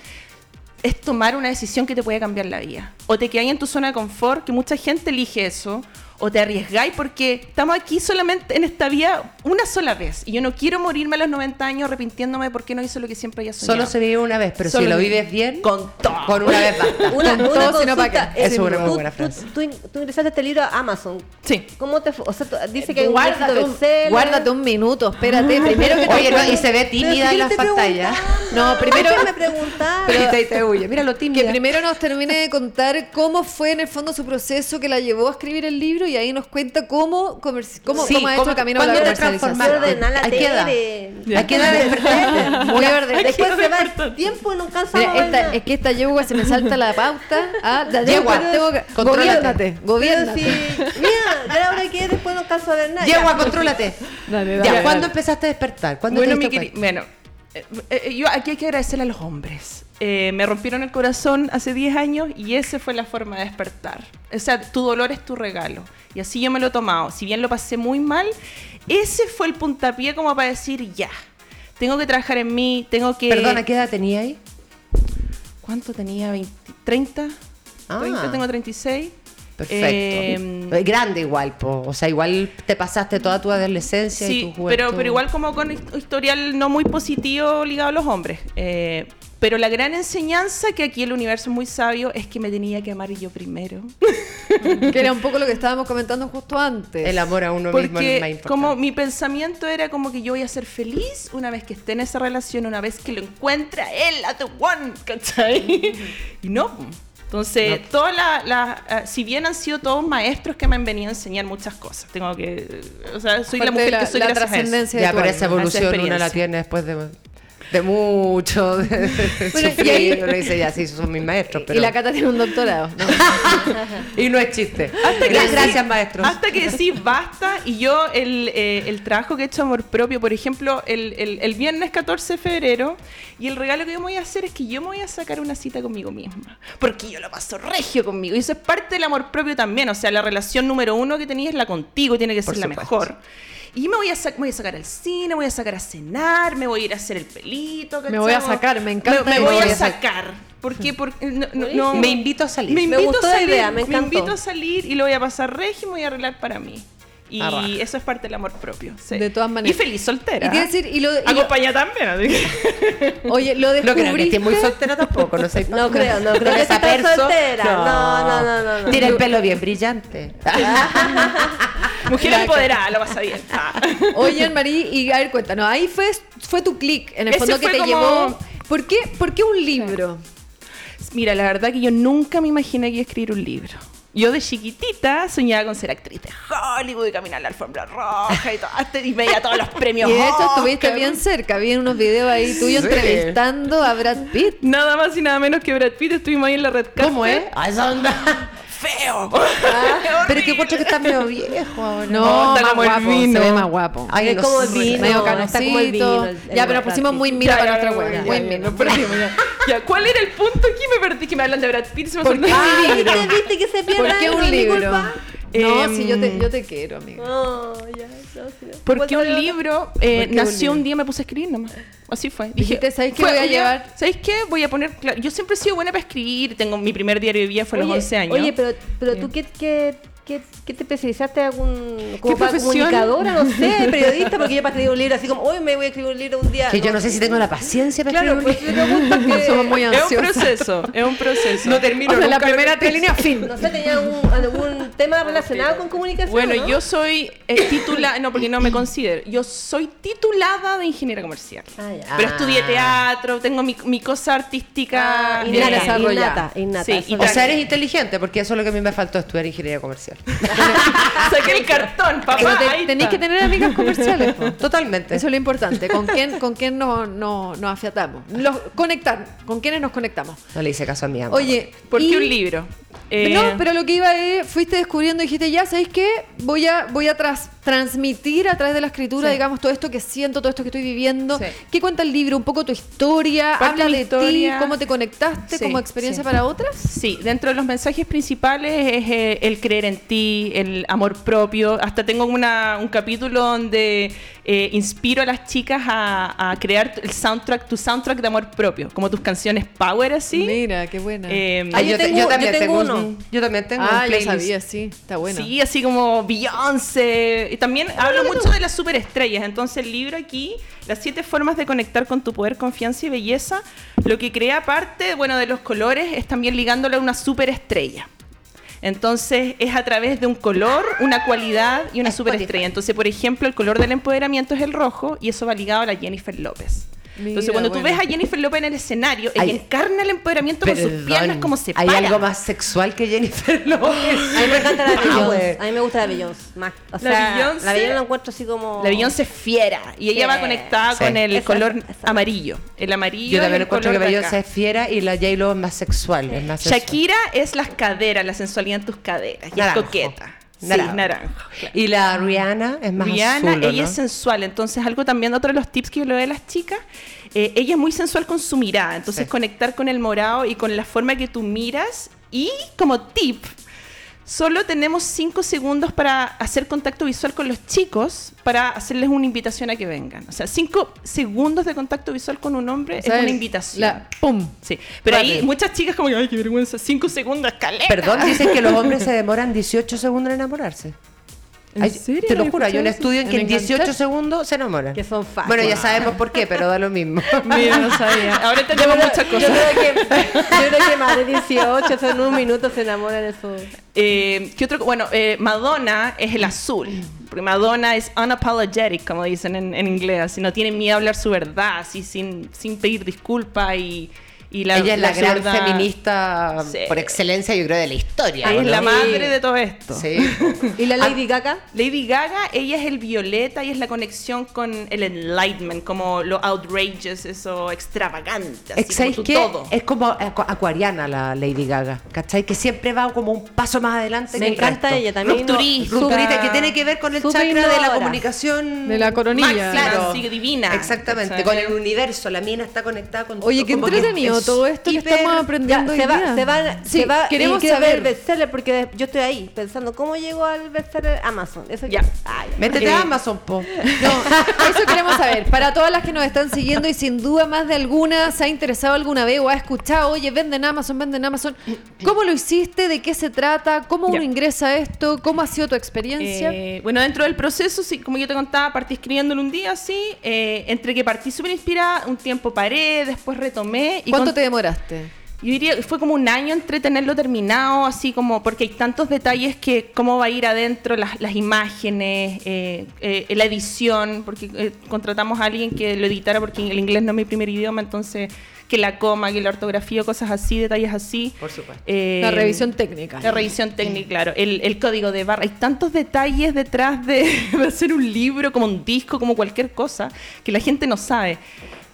es tomar una decisión que te puede cambiar la vida. O te quedáis en tu zona de confort, que mucha gente elige eso. O te arriesgáis porque estamos aquí solamente en esta vida una sola vez. Y yo no quiero morirme a los 90 años arrepintiéndome porque no hice lo que siempre había soñado. Solo se vive una vez, pero Solo si lo vi- vives bien, Con todo. con una vez basta. (laughs) Una, Con una todo, sino pa' consulta, qué. eh, Eso es una muy tú- buena tú- frase. Tú, in- tú ingresaste este libro a Amazon. Sí. ¿Cómo te fue? O sea, tú- dice que hay un guárdate, un, guárdate un minuto, espérate. Primero que (laughs) te Oye, no, y se ve Pero tímida en las pantallas. No, primero- ¿por qué me preguntaste? Y te, te huye. Mira lo que tímida. primero nos termine de contar cómo fue en el fondo su proceso que la llevó a escribir el libro y ahí nos cuenta cómo, cómo, Sí, cómo ha hecho cómo- el camino a la ¿cuándo te comercialización. ordenar la ¿A qué edad? tele. ¿A qué edad despertaste? Muy orden. Después se va el tiempo y no esta- es que esta yegua se me salta la pauta. Ah, da- Yegua, gobiérnate, gobiérnate. mira, ya ahora que después no a ver nada. Yegua, contrólate. Dale, Ya, ¿cuándo empezaste a despertar? ¿Cuándo Bueno, te bueno, eh, eh, yo aquí hay que agradecerle a los hombres. Eh, me rompieron el corazón hace 10 años y esa fue la forma de despertar. O sea, tu dolor es tu regalo. Y así yo me lo he tomado. Si bien lo pasé muy mal, ese fue el puntapié como para decir, ya, tengo que trabajar en mí, tengo que... Perdona, ¿qué edad tenía ahí? ¿Cuánto tenía? ¿20? ¿30? Ah. 30, tengo 36. Perfecto. Eh, Grande igual, po. o sea, igual te pasaste toda tu adolescencia y Sí, tu juventud. pero, pero igual como con hist- historial no muy positivo ligado a los hombres. Eh, pero la gran enseñanza que aquí el universo es muy sabio es que me tenía que amar yo primero. (laughs) Que era un poco lo que estábamos comentando justo antes. El amor a uno mismo es más Porque importante. como mi pensamiento era como que yo voy a ser feliz una vez que esté en esa relación, una vez que lo encuentre a él, a the one, ¿cachai? (laughs) y no. Entonces, todas las, las, ah, si bien han sido todos maestros que me han venido a enseñar muchas cosas, tengo que, o sea, soy la Parte mujer de que soy la trascendencia Ya, pero esa evolución uno la tiene después de... de mucho, de, de Bueno, y sufrir. ahí- Uno dice, ya, sí, son mis maestros, pero... Y la Cata tiene un doctorado. ¿no? (laughs) Y no es chiste. Hasta que Gracias, maestros. Hasta que decís basta y yo el, eh, el trabajo que he hecho amor propio, por ejemplo, el, el- el viernes 14 de febrero, y el regalo que yo me voy a hacer es que yo me voy a sacar una cita conmigo misma. Porque yo lo paso regio conmigo. Y eso es parte del amor propio también. O sea, la relación número uno que tenías es la contigo, tiene que Por ser la mejor. Y me voy, a sa- me voy a sacar al cine, me voy a sacar a cenar, me voy a ir a hacer el pelito. Me voy a sacar, me encanta Me, voy a a sac- sacar. ¿Por qué? Porque no- no- no- Me invito a salir. me Me invito gustó a la salir, idea, me invito a salir y lo voy a pasar regio y voy a arreglar para mí. Y Arra. eso es parte del amor propio. sí. De todas maneras. Y feliz soltera. Y te decir, y lo- y lo- Acompañada también. así (laughs) Oye, lo No descubriste. creo que esté muy soltera tampoco, no sé. (laughs) No creo, no creo que esté soltera. No, no, no, no, no. Tiene el pelo bien brillante. (laughs) Mujer empoderada, lo pasa bien. Ah. (laughs) Oye, Marí, y a ver, cuéntanos, ahí fue, fue tu clic, en el Ese fondo que te como- llevó. ¿Por qué, ¿Por qué un libro? Mira, la verdad que yo nunca me imaginé que iba a escribir un libro. Yo de chiquitita soñaba con ser actriz de Hollywood y caminar la alfombra roja y todo, y veía todos los premios. Y de hecho estuviste bien cerca, vi unos videos ahí tuyos Sí. entrevistando a Brad Pitt. Nada más y nada menos que Brad Pitt, estuvimos ahí en la red ¿Cómo es? Ah, esa onda. ¡Feo! (laughs) Pero que encuentro que está medio viejo ahora. No, está más como el guapo, vino. se ve más guapo. Ay, es como el vino. Medio está como el vino. el- el Ya, pero Brad pusimos muy mira Ya, para nuestra Muy mira. nos ya. Ya, ¿cuál era el punto aquí? Me perdí que me hablan de Brad Pitt y se me ¿Por qué Ah, un libro? ¿Viste, viste que se pierde? ¿Por qué no un libro? Em, sí, yo te, yo te quiero, amigo. No, ya, no, sí, no. Porque un libro eh, ¿Por qué un nació libro? un día, me puse a escribir nomás. Así fue. Dijiste, ¿sabes qué fue voy a llevar? ¿Sabes qué? Voy a poner. claro, yo siempre he sido buena para escribir. Tengo mi primer diario de vida fue a los Oye, 11 años. Oye, pero, pero tú, ¿qué, qué, qué, qué te especializaste? ¿Algún, comunicadora? No sé, (laughs) periodista, porque yo para escribir un libro así como, hoy me voy a escribir un libro un día. Que yo no sé si tengo la paciencia para Claro, escribir pues un yo me gusta que... (laughs) Somos muy es un proceso. Es un proceso. No termino O sea, la nunca lo primera que línea, fin. No sé, tenía algún, algún tema relacionado con comunicación. Bueno, ¿no? yo soy titulada, no, porque no me considero. Yo soy titulada de ingeniera comercial. Ah, ya. Pero estudié teatro, tengo mi, mi cosa artística Ah, bien innata, innata, desarrollada. innata, innata, Sí, no- O sea, eres inteligente, porque eso es lo que a mí me faltó estudiar ingeniería comercial. (laughs) Saqué el cartón, papá. Pero te- ahí tenéis que tener amigas comerciales. po. Totalmente. Eso es lo importante. ¿Con quién, con quién nos, nos, nos afiatamos? Los, conectar. ¿Con quiénes nos conectamos? No le hice caso a mi amiga. Oye, ¿Por y- qué un libro? Eh, No, pero lo que iba es, fuiste descubriendo y dijiste, ya, ¿sabéis qué? Voy a, voy a tras- transmitir a través de la escritura, Sí. digamos, todo esto que siento, todo esto que estoy viviendo. Sí. ¿Qué cuenta el libro? Un poco tu historia, Parte habla de historia. ti, cómo te conectaste Sí, como experiencia sí. para otras. Sí, dentro de los mensajes principales es eh, el creer en ti, el amor propio. Hasta tengo una- un capítulo donde eh, inspiro a las chicas a, a crear el soundtrack, tu soundtrack de amor propio, como tus canciones power así. Mira, qué buena. Eh, yo yo, te- tengo- yo yo también tengo tengo, uno. un- Yo también tengo un ah, yo playlist. sabía, sí, está bueno. Sí, así como Beyoncé. Y también hablo mucho de las superestrellas. Entonces, el libro aquí, las siete formas de conectar con tu poder, confianza y belleza, lo que crea parte, bueno, de los colores es también ligándole a una superestrella. Entonces, es a través de un color, una cualidad y una superestrella. Entonces, por ejemplo, el color del empoderamiento es el rojo y eso va ligado a la Jennifer López. Entonces, Mira, cuando tú bueno. ves a Jennifer López en el escenario, ella Ay, encarna el empoderamiento con sus Perdón, piernas como se Hay para. algo más sexual que Jennifer López. (laughs) A mí me encanta la Ah, Beyoncé. A mí me gusta la Beyoncé. más. O La sea, Beyoncé- la Beyoncé la encuentro así como... La Beyoncé es fiera y ella Sí. va conectada Sí. con el Esa- color esa- amarillo. El amarillo Yo también encuentro que de Beyoncé es fiera y la J-Lo es más sexual. Es más sensual. Shakira es las caderas, la sensualidad en tus caderas. Y Naranjo. es coqueta. Sí, naranjo. Y la Rihanna es más Rihanna, azul, ¿o ella no? es sensual. Entonces, algo también, otro de los tips que yo le doy a las chicas, eh, ella es muy sensual con su mirada. Entonces, Sí. conectar con el morado y con la forma que tú miras. Y como tip, solo tenemos cinco segundos para hacer contacto visual con los chicos para hacerles una invitación a que vengan. O sea, cinco segundos de contacto visual con un hombre O sea, es una invitación. la- ¡Pum! Sí, pero ahí Rápido. muchas chicas como que, ay, qué vergüenza, cinco segundos, caleta. Perdón, dicen que los hombres se (laughs) demoran 18 segundos en enamorarse. ¿En Ay, serio? Te lo ¿No juro, hay un estudio en que ¿En en 18 enganchar? segundos se enamoran. Que son fáciles. Bueno, ya sabemos por qué, pero da lo mismo. (laughs) Mira, no sabía. Ahora Yo entendemos muchas yo cosas. creo que, (laughs) yo creo que más de 18, o sea, en un minuto se enamoran de eso. Eh, ¿Qué otro? Bueno, eh, Madonna es el azul. Porque Madonna es unapologetic, como dicen en, en inglés. Así no tiene miedo a hablar su verdad, así sin, sin pedir disculpas y, Y la, Ella es la, gran zurda- feminista Sí. por excelencia, yo creo, de la historia. Es ¿no? la Sí. madre de todo esto. Sí. ¿Y la Ah, Lady Gaga? Lady Gaga, ella es el violeta y es la conexión con el enlightenment, como lo outrageous, eso extravagante, así como todo. Es como acu- acuariana la Lady Gaga, ¿cachai? Que siempre va como un paso más adelante Me que el encanta ella también. Rupturista. Rupturista, que tiene que ver con el chakra de la comunicación. De la coronilla. Claro. divina. Exactamente, ¿cachai? con el universo. La mina está conectada con Oye, qué entretenido todo esto que hiper- estamos Ya, aprendiendo hoy se va, día. se va, Sí, se va queremos y saber. ver bestseller porque yo estoy ahí pensando cómo llegó al bestseller Amazon. Eso Ya. que- Ay, Métete Eh, a Amazon, po. (laughs) No, eso queremos saber. Para todas las que nos están siguiendo y sin duda más de alguna se ha interesado alguna vez o ha escuchado, oye, venden Amazon, venden Amazon. ¿Cómo lo hiciste? ¿De qué se trata? ¿Cómo uno Ya. ingresa a esto? ¿Cómo ha sido tu experiencia? Eh, bueno, dentro del proceso, sí, como yo te contaba, partí escribiéndolo un día, sí. eh, entre que partí súper inspirada, un tiempo paré, después retomé. Y ¿Cuánto con- te demoraste? Yo diría que fue como un año entre tenerlo terminado, así como, porque hay tantos detalles que cómo va a ir adentro, las, las imágenes, eh, eh, la edición, porque eh, contratamos a alguien que lo editara porque el inglés no es mi primer idioma, entonces que la coma, que la ortografía, cosas así, detalles así. Por supuesto. Eh, La revisión técnica. La revisión técnica, claro. El, el código de barra. Hay tantos detalles detrás de, (laughs) de hacer un libro, como un disco, como cualquier cosa, que la gente no sabe.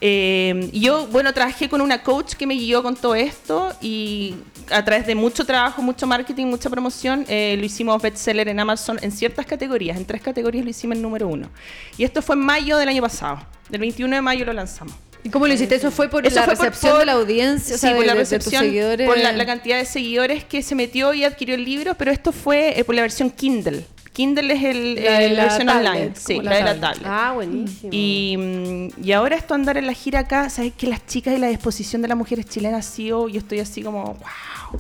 Eh, yo, bueno, trabajé con una coach que me guió con todo esto y a través de mucho trabajo, mucho marketing, mucha promoción, eh, lo hicimos bestseller en Amazon en ciertas categorías. En tres categorías lo hicimos en número uno. Y esto fue en mayo del año pasado. Del 21 de mayo lo lanzamos. ¿Y cómo lo hiciste? ¿Eso fue por Eso la fue recepción por- de la audiencia? o sea, sí, por la de- de tus recepción, seguidores? por la, la cantidad de seguidores que se metió y adquirió el libro, pero esto fue eh, por la versión Kindle. Kindle es el, La eh, la versión tablet, online, sí, la, la de la tablet. tablet. Ah, buenísimo. Y, mm, y ahora esto andar en la gira acá, sabes que las chicas y la disposición de las mujeres chilenas ha sido, yo estoy así como, wow.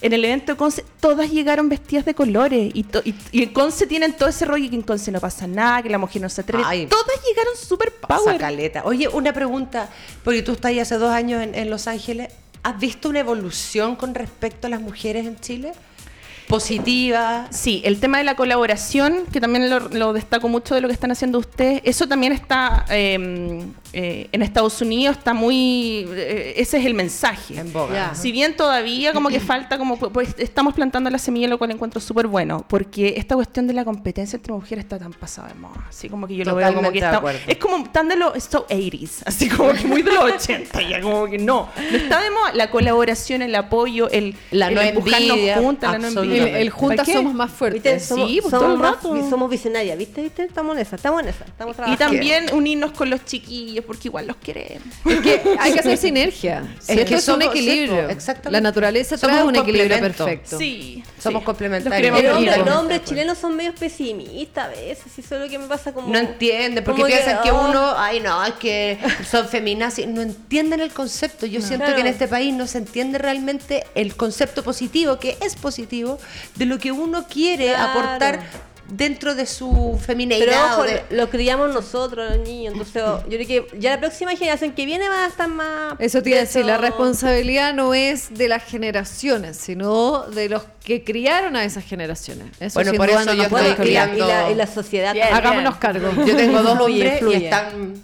En el evento de Conce, todas llegaron vestidas de colores y, to- y, y en Conce tienen todo ese rollo que en Conce no pasa nada, que la mujer no se atreve. Ay. todas llegaron Pasa power. caleta. Oye, una pregunta, porque tú estás ahí hace dos años en, en Los Ángeles. ¿Has visto una evolución con respecto a las mujeres en Chile? Positiva. Sí, el tema de la colaboración, que también lo, destaco mucho de lo que están haciendo ustedes, eso también está eh, eh, en Estados Unidos, está muy... eh, ese es el mensaje. En boga. Ajá. Si bien todavía como que falta, como pues estamos plantando la semilla, lo cual encuentro súper bueno, porque esta cuestión de la competencia entre mujeres está tan pasada de moda, así como que yo lo veo como Totalmente que de está, acuerdo. es como tan de los so 80s, así como que muy de los 80, ya como que no, no está de moda la colaboración, el apoyo, el, La el no empujarnos envidia, juntas, la no absolutamente. El, envidia. el juntas somos más fuertes. ¿Viste? Somos, sí, pues, somos todo el más- rato. somos visionarias, ¿viste? ¿viste? Estamos en esa, estamos en esa, estamos Y también unirnos con los chiquillos, porque igual los queremos. Es que hay que hacer sinergia. Es Esto que es un equilibrio. sí, exactamente. La naturaleza Somos trae un un equilibrio perfecto. Sí. Somos sí. complementarios. Los hombre- bien. los hombres chilenos son medio pesimistas a veces, eso es lo que me pasa como... No entiende, porque piensan que, oh, uno, ay no, es que son feminazis, no entienden el concepto. Yo siento Claro. que en este país no se entiende realmente el concepto positivo, que es positivo, de lo que uno quiere Claro. aportar dentro de su Pero femineidad. ojo, o de- lo criamos nosotros, los niños, entonces yo creo que ya la próxima generación que viene va a estar más... Eso te iba a decir, la responsabilidad no es de las generaciones, sino de los que criaron a esas generaciones. Eso Bueno, por eso no yo estoy olvidar. y, la, criando- y la sociedad Bien. Hagámonos cargo. Yo tengo dos hombres y están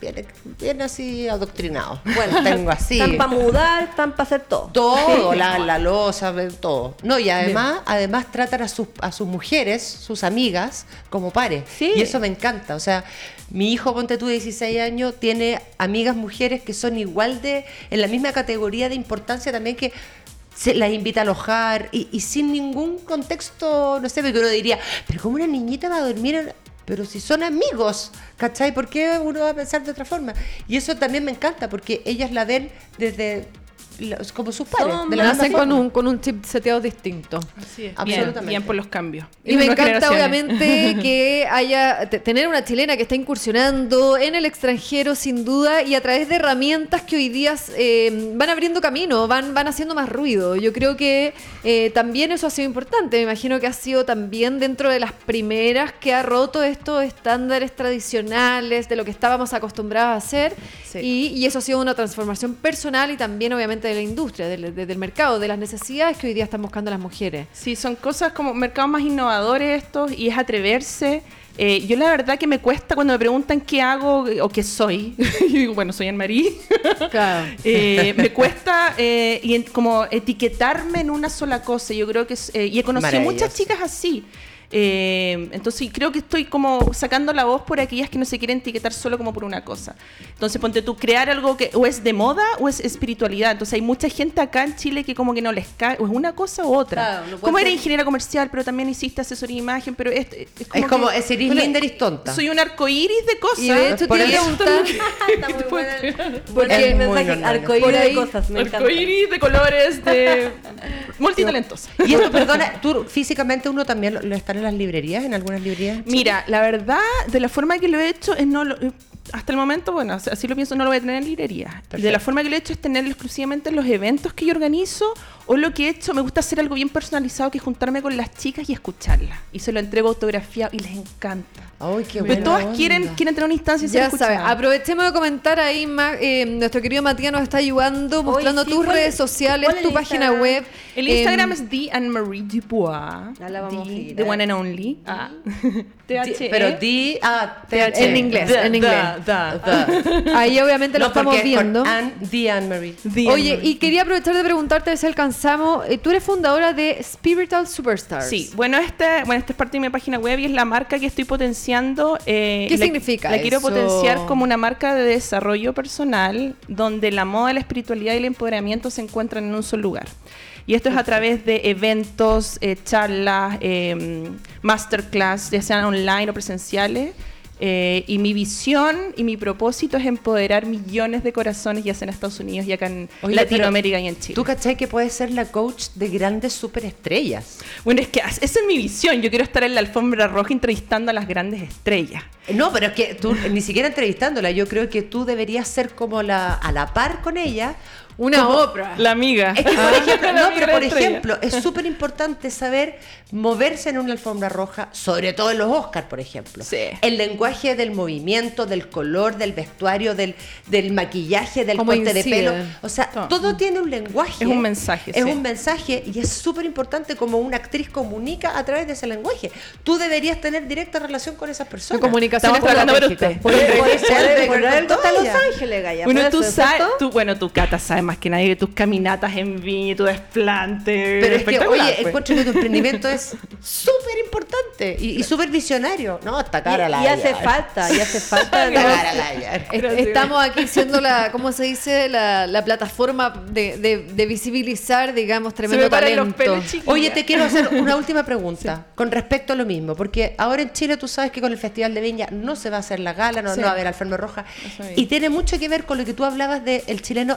bien, bien así adoctrinados. Bueno, tengo así. Están para mudar, están para hacer todo. Todo, la, la losa, todo. No, y además, además tratan a sus, a sus mujeres, sus amigas, como pares. Sí. Y eso me encanta. O sea, mi hijo, ponte tú, de 16 años, tiene amigas mujeres que son igual de, en la misma categoría de importancia también que se las invita a alojar y, y sin ningún contexto, no sé, porque uno diría, pero ¿cómo una niñita va a dormir? En-?" Pero si son amigos, ¿cachai? ¿Por qué uno va a pensar de otra forma? Y eso también me encanta, porque ellas la ven desde los- como sus padres. Somos de la Nacen con un, con un chip seteado distinto. Así es. Absolutamente. Bien, bien por los cambios. Y me encanta, obviamente, (laughs) que haya te- tener una chilena que está incursionando en el extranjero, sin duda, y a través de herramientas que hoy día eh, van abriendo camino, van, van haciendo más ruido. Yo creo que eh, también eso ha sido importante. Me imagino que ha sido también dentro de las primeras que ha roto estos estándares tradicionales de lo que estábamos acostumbrados a hacer. Sí. Y, y eso ha sido una transformación personal y también, obviamente, de la industria, del, de- del mercado, de las necesidades que hoy día están buscando las mujeres. Sí, son cosas como mercados más innovadores estos y es atreverse. Eh, yo la verdad que me cuesta cuando me preguntan qué hago o qué soy. (laughs) yo digo, bueno, soy Anne-Marie. (laughs) Claro. Eh, me cuesta eh, y en- como etiquetarme en una sola cosa. Yo creo que es, eh, y he conocido muchas chicas así. Eh, entonces creo que estoy como sacando la voz por aquellas que no se quieren etiquetar solo como por una cosa. Entonces ponte tú crear algo que o es de moda o es espiritualidad. Entonces hay mucha gente acá en Chile que como que no les cae, o es una cosa u otra. Claro, no como eres ingeniera comercial, pero también hiciste asesoría de imagen, pero es, es Es como, que- es eres Bueno, linda, eres tonta. Soy un arcoíris de cosas. Y de hecho Por preguntar, (laughs) Está muy bueno el, Es mensaje normal. arcoíris de cosas, me. Arcoíris de colores, de (laughs) multitalentosa. Y esto, perdona, tú físicamente uno también lo, lo están en las librerías, en algunas librerías. Mira, la verdad, de la forma que lo he hecho, es no lo- eh, hasta el momento, bueno, así lo pienso, no lo voy a tener en librería. De la Perfecto. forma que lo he hecho es tenerlo exclusivamente en los eventos que yo organizo o lo que he hecho, me gusta hacer algo bien personalizado, que es juntarme con las chicas y escucharlas. Y se lo entrego autografiado y les encanta. Ay, qué Pero buena todas onda. quieren, quieren tener una instancia y ser ya sabes, aprovechemos de comentar ahí, eh, nuestro querido Matías nos está ayudando, mostrando sí, tus ¿cuál redes es- sociales, cuál es tu el página Instagram? web. El Em, Instagram es The Anne-Marie Dubois. Ya la vamos a The- one and only. Ah. (laughs) THE. Pero di, ah, TH. En inglés, The- en the- inglés. The. (laughs) Ahí obviamente lo No, estamos es viendo. Anne, the Anne-Marie. The Oye, y quería aprovechar de preguntarte si alcanzamos. Eh, tú eres fundadora de Spiritual Superstars. Sí, bueno, este, bueno, esta es parte de mi página web y es la marca que estoy potenciando. eh, ¿Qué la- significa La quiero eso? potenciar como una marca de desarrollo personal donde la moda, la espiritualidad y el empoderamiento se encuentran en un solo lugar. Y esto es a través de eventos, eh, charlas, eh, masterclass, ya sean online o presenciales. Eh, y mi visión y mi propósito es empoderar millones de corazones, ya sea en Estados Unidos y acá en Oye, Latinoamérica y en Chile. ¿Tú cachai que puedes ser la coach de grandes superestrellas? Bueno, es que esa es mi visión. Yo quiero estar en la alfombra roja entrevistando a las grandes estrellas. No, pero es que tú ni siquiera entrevistándola, yo creo que tú deberías ser como la a la par con ella. Una como- Oprah. La amiga. Es que, por ejemplo, La no, pero por ejemplo, es súper importante saber moverse en una alfombra roja, sobre todo en los Oscars, por ejemplo. Sí. El lenguaje del movimiento, del color, del vestuario, del, del maquillaje, del Cómo corte de incide. pelo. O sea, Todo. todo tiene un lenguaje. Es un mensaje, Es sí. un mensaje y es súper importante como una actriz comunica a través de ese lenguaje. Tú deberías tener directa relación con esas personas. Tu comunicación Estamos trabajando por usted. Por, por, por, por de está Los. Ángeles, Gaya. Bueno, tú sabes, bueno, tú, Cata, sabes más que nadie que tus caminatas en viña y tu desplante. Pero es que, oye, pues. encuentro que tu emprendimiento es (laughs) súper importante y, y súper visionario. No, hasta cara Y, la y hace falta, y hace falta. Hasta cara la (laughs) Estamos aquí siendo la, ¿cómo se dice? La, la plataforma de, de- de visibilizar, digamos, tremendo me talento. los pelos, chiquilla. Oye, te quiero hacer una última pregunta con respecto a lo mismo, porque ahora en Chile tú sabes que con el Festival de Viña no se va a hacer la gala, no, Sí. no va a haber alfombra roja, y tiene mucho que ver con lo que tú hablabas del el chileno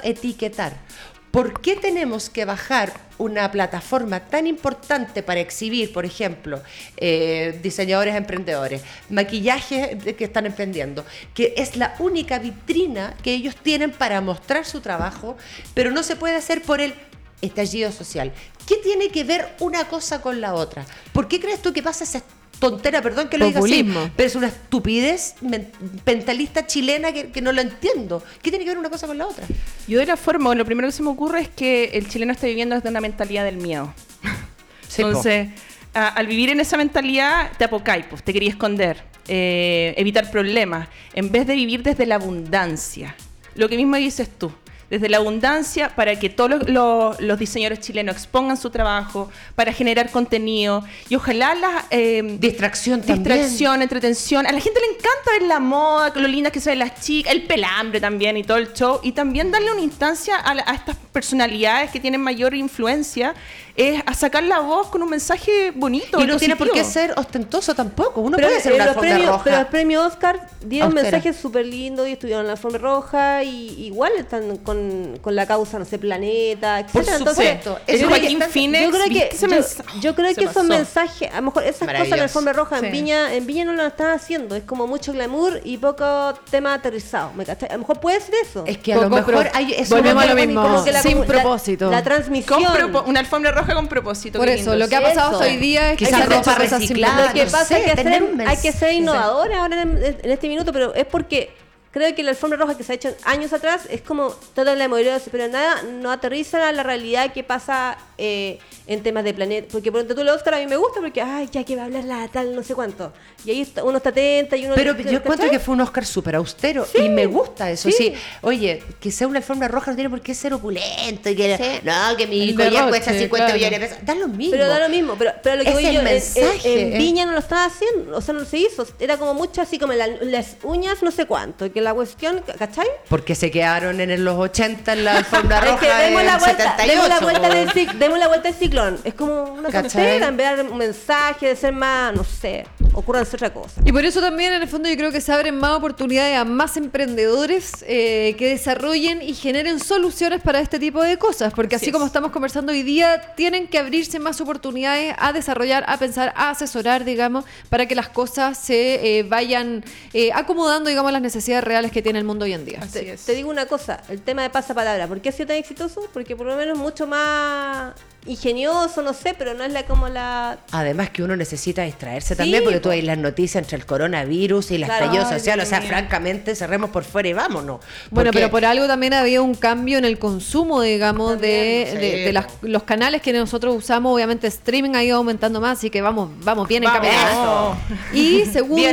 ¿Por qué tenemos que bajar una plataforma tan importante para exhibir, por ejemplo, eh, diseñadores emprendedores, maquillajes que están emprendiendo, que es la única vitrina que ellos tienen para mostrar su trabajo, pero no se puede hacer por el estallido social? ¿Qué tiene que ver una cosa con la otra? ¿Por qué crees tú que pasa esa tontera, perdón que lo diga así, Populismo. pero es una estupidez men- mentalista chilena que, que no lo entiendo? ¿Qué tiene que ver una cosa con la otra? Yo de la forma, lo primero que se me ocurre es que el chileno está viviendo desde una mentalidad del miedo. (laughs) Sí. Entonces, a- al vivir en esa mentalidad, te apocáis, pues, te quería esconder, eh, evitar problemas, en vez de vivir desde la abundancia. Lo que mismo dices tú, desde la abundancia para que todos los, los- los diseñadores chilenos expongan su trabajo, para generar contenido y ojalá la Distracción también. distracción, entretención. A la gente le encanta ver la moda, lo lindas que se ven las chicas, el pelambre también y todo el show. Y también darle una instancia a, la- a estas personalidades que tienen mayor influencia, es a sacar la voz con un mensaje bonito. Y no tiene por qué ser ostentoso tampoco. Uno pero, puede hacer eh, una los alfombra premios, roja. pero el premio Oscar dieron Austera. mensajes súper lindos y estuvieron en la alfombra roja y igual están con, con la causa, no sé, planeta, etc. Por supuesto. Ese Eso yo creo Joaquín que- Phoenix, yo creo que, ¿viste ese yo, mensaje? yo creo que esos mensajes, a lo mejor esas cosas en alfombra roja Sí. en Viña, en Viña no lo están haciendo, es como mucho glamour y poco tema aterrizado, ¿me cachai? A lo mejor puede ser eso. Es que a lo mejor hay eso volvemos a lo mismo, Como que la sin la- propósito. La, transmisión. Con propo- una alfombra roja con propósito. Por eso, lindo. lo que ha pasado Eso. hoy día es que Quizás ropa reciclada, simples. Lo que no pasa sé, es que tener hacer- un hay que ser innovadora ahora en, en este minuto, pero es porque creo que la alfombra roja que se ha hecho años atrás es como toda la movilidad, pero nada, no aterriza a la realidad que pasa eh, en temas de planeta. Porque por ejemplo, tú, el Oscar a mí me gusta porque, ay, ya que va a hablar la tal, no sé cuánto. Y ahí está- uno está atenta y uno. Pero yo encuentro ¿cachai? que fue un Oscar súper austero Sí, y me gusta eso. Sí. sí. Oye, que sea una alfombra roja no tiene por qué ser opulento y que Sí. no, que mi cuesta 50 claro. millones de pesos. Da lo mismo. Pero da lo mismo, pero, pero lo que Es voy el yo, en- en- mensaje, en. Viña no lo estaba haciendo, o sea, no se hizo, era como mucho así como la- las uñas no sé cuánto, que la cuestión, ¿cachai? Porque se quedaron en los 80 en la alfombra (laughs) Es roja que demos la vuelta, 78. demos la vuelta del demos la vuelta del ciclón. Es como una tontera en vez de dar un mensaje, de ser más, no sé, ocurranse otra cosa. Y por eso también en el fondo yo creo que se abren más oportunidades a más emprendedores eh, que desarrollen y generen soluciones para este tipo de cosas, porque así, Así como es. estamos conversando hoy día, tienen que abrirse más oportunidades a desarrollar, a pensar, a asesorar, digamos, para que las cosas se eh, vayan eh, acomodando, digamos, las necesidades reales que tiene el mundo hoy en día. Así Te, es. te digo una cosa, el tema de pasapalabra, ¿por qué ha sido tan exitoso? Porque por lo menos mucho más ingenioso, no sé, pero no es la como la... Además que uno necesita distraerse Sí, también porque tú hay las noticias entre el coronavirus y el Claro. estallido social. O sea, francamente, cerremos por fuera y vámonos. Bueno, Porque- pero por algo también había un cambio en el consumo, digamos, de, También, de- sí, de las- los canales que nosotros usamos. Obviamente, streaming ha ido aumentando más, así que vamos, vamos bien encaminados. Y segundo,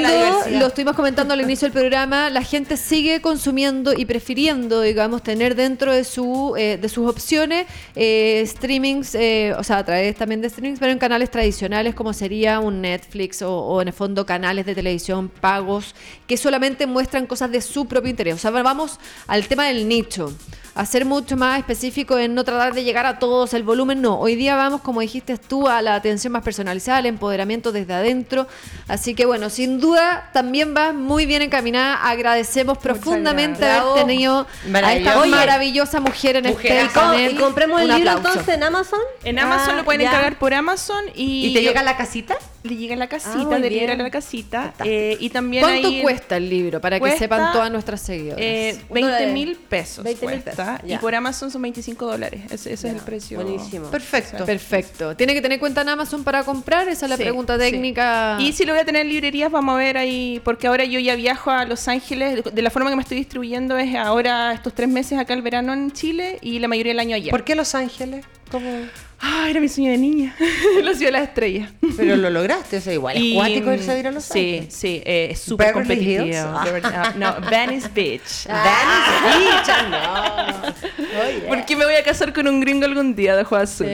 lo estuvimos comentando al inicio del programa, la gente sigue consumiendo y prefiriendo, digamos, tener dentro de su eh, de sus opciones eh, streamings, eh, o sea, a través también de streamings, pero en canales tradicionales como sería un Netflix o, o en el fondo canales de televisión pagos que solamente muestran cosas de su propio interés. O sea, vamos al tema del nicho. A ser mucho más específico en no tratar de llegar a todos, el volumen no. Hoy día vamos, como dijiste tú, a la atención más personalizada, al empoderamiento desde adentro. Así que bueno, sin duda también va muy bien encaminada. Agradecemos profundamente gracias. haber tenido a esta maravillosa mujer en mujer, este com- panel. Y compremos el Un libro aplauso. entonces en Amazon. En Amazon Ah, lo pueden ya. encargar por Amazon y, ¿Y te llega a la casita? le llega a la Ah, casita, muy de libro a la casita. eh, y también ¿Cuánto ahí- cuesta el libro? Para que sepan todas nuestras seguidoras. Eh, Un 20 dólar. mil pesos 20.000 cuesta. pesos, Y ya. por Amazon son 25 dólares. Ese, ese es el precio. Buenísimo. Perfecto. Perfecto. ¿Tiene que tener cuenta en Amazon para comprar? Esa es la Sí, pregunta sí. técnica. Y si lo voy a tener en librerías, vamos a ver ahí, porque ahora yo ya viajo a Los Ángeles. De la forma que me estoy distribuyendo es ahora estos tres meses acá el verano en Chile y la mayoría del año allá. ¿Por qué Los Ángeles? ¿Cómo? Ah, era mi sueño de niña. (laughs) la ciudad de las estrellas. Pero lo lograste, o sea, igual. Es cuático irse a ir a Los sí, Ángeles. Sí, eh, es súper competitivo. Ah, (laughs) no, Venice Beach. Venice Beach, ah, no. (laughs) Porque me voy a casar con un gringo algún día de Juan Azul.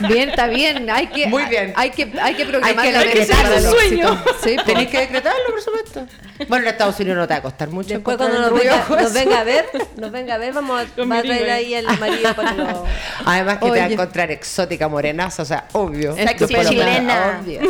Bien, está bien. Hay que, Muy bien. Hay que, hay que programar Hay que el sueño. Sí. Tenéis que decretarlo, por supuesto. Bueno, en Estados Unidos no te va a costar mucho. Después cuando nos el venga, rubio nos venga a ver, nos venga a ver, vamos a, va a traer ahí el marido para lo... (laughs) Además que te va a encontrar exótica, morenaza, o sea, obvio. Sexy chilena. obvio.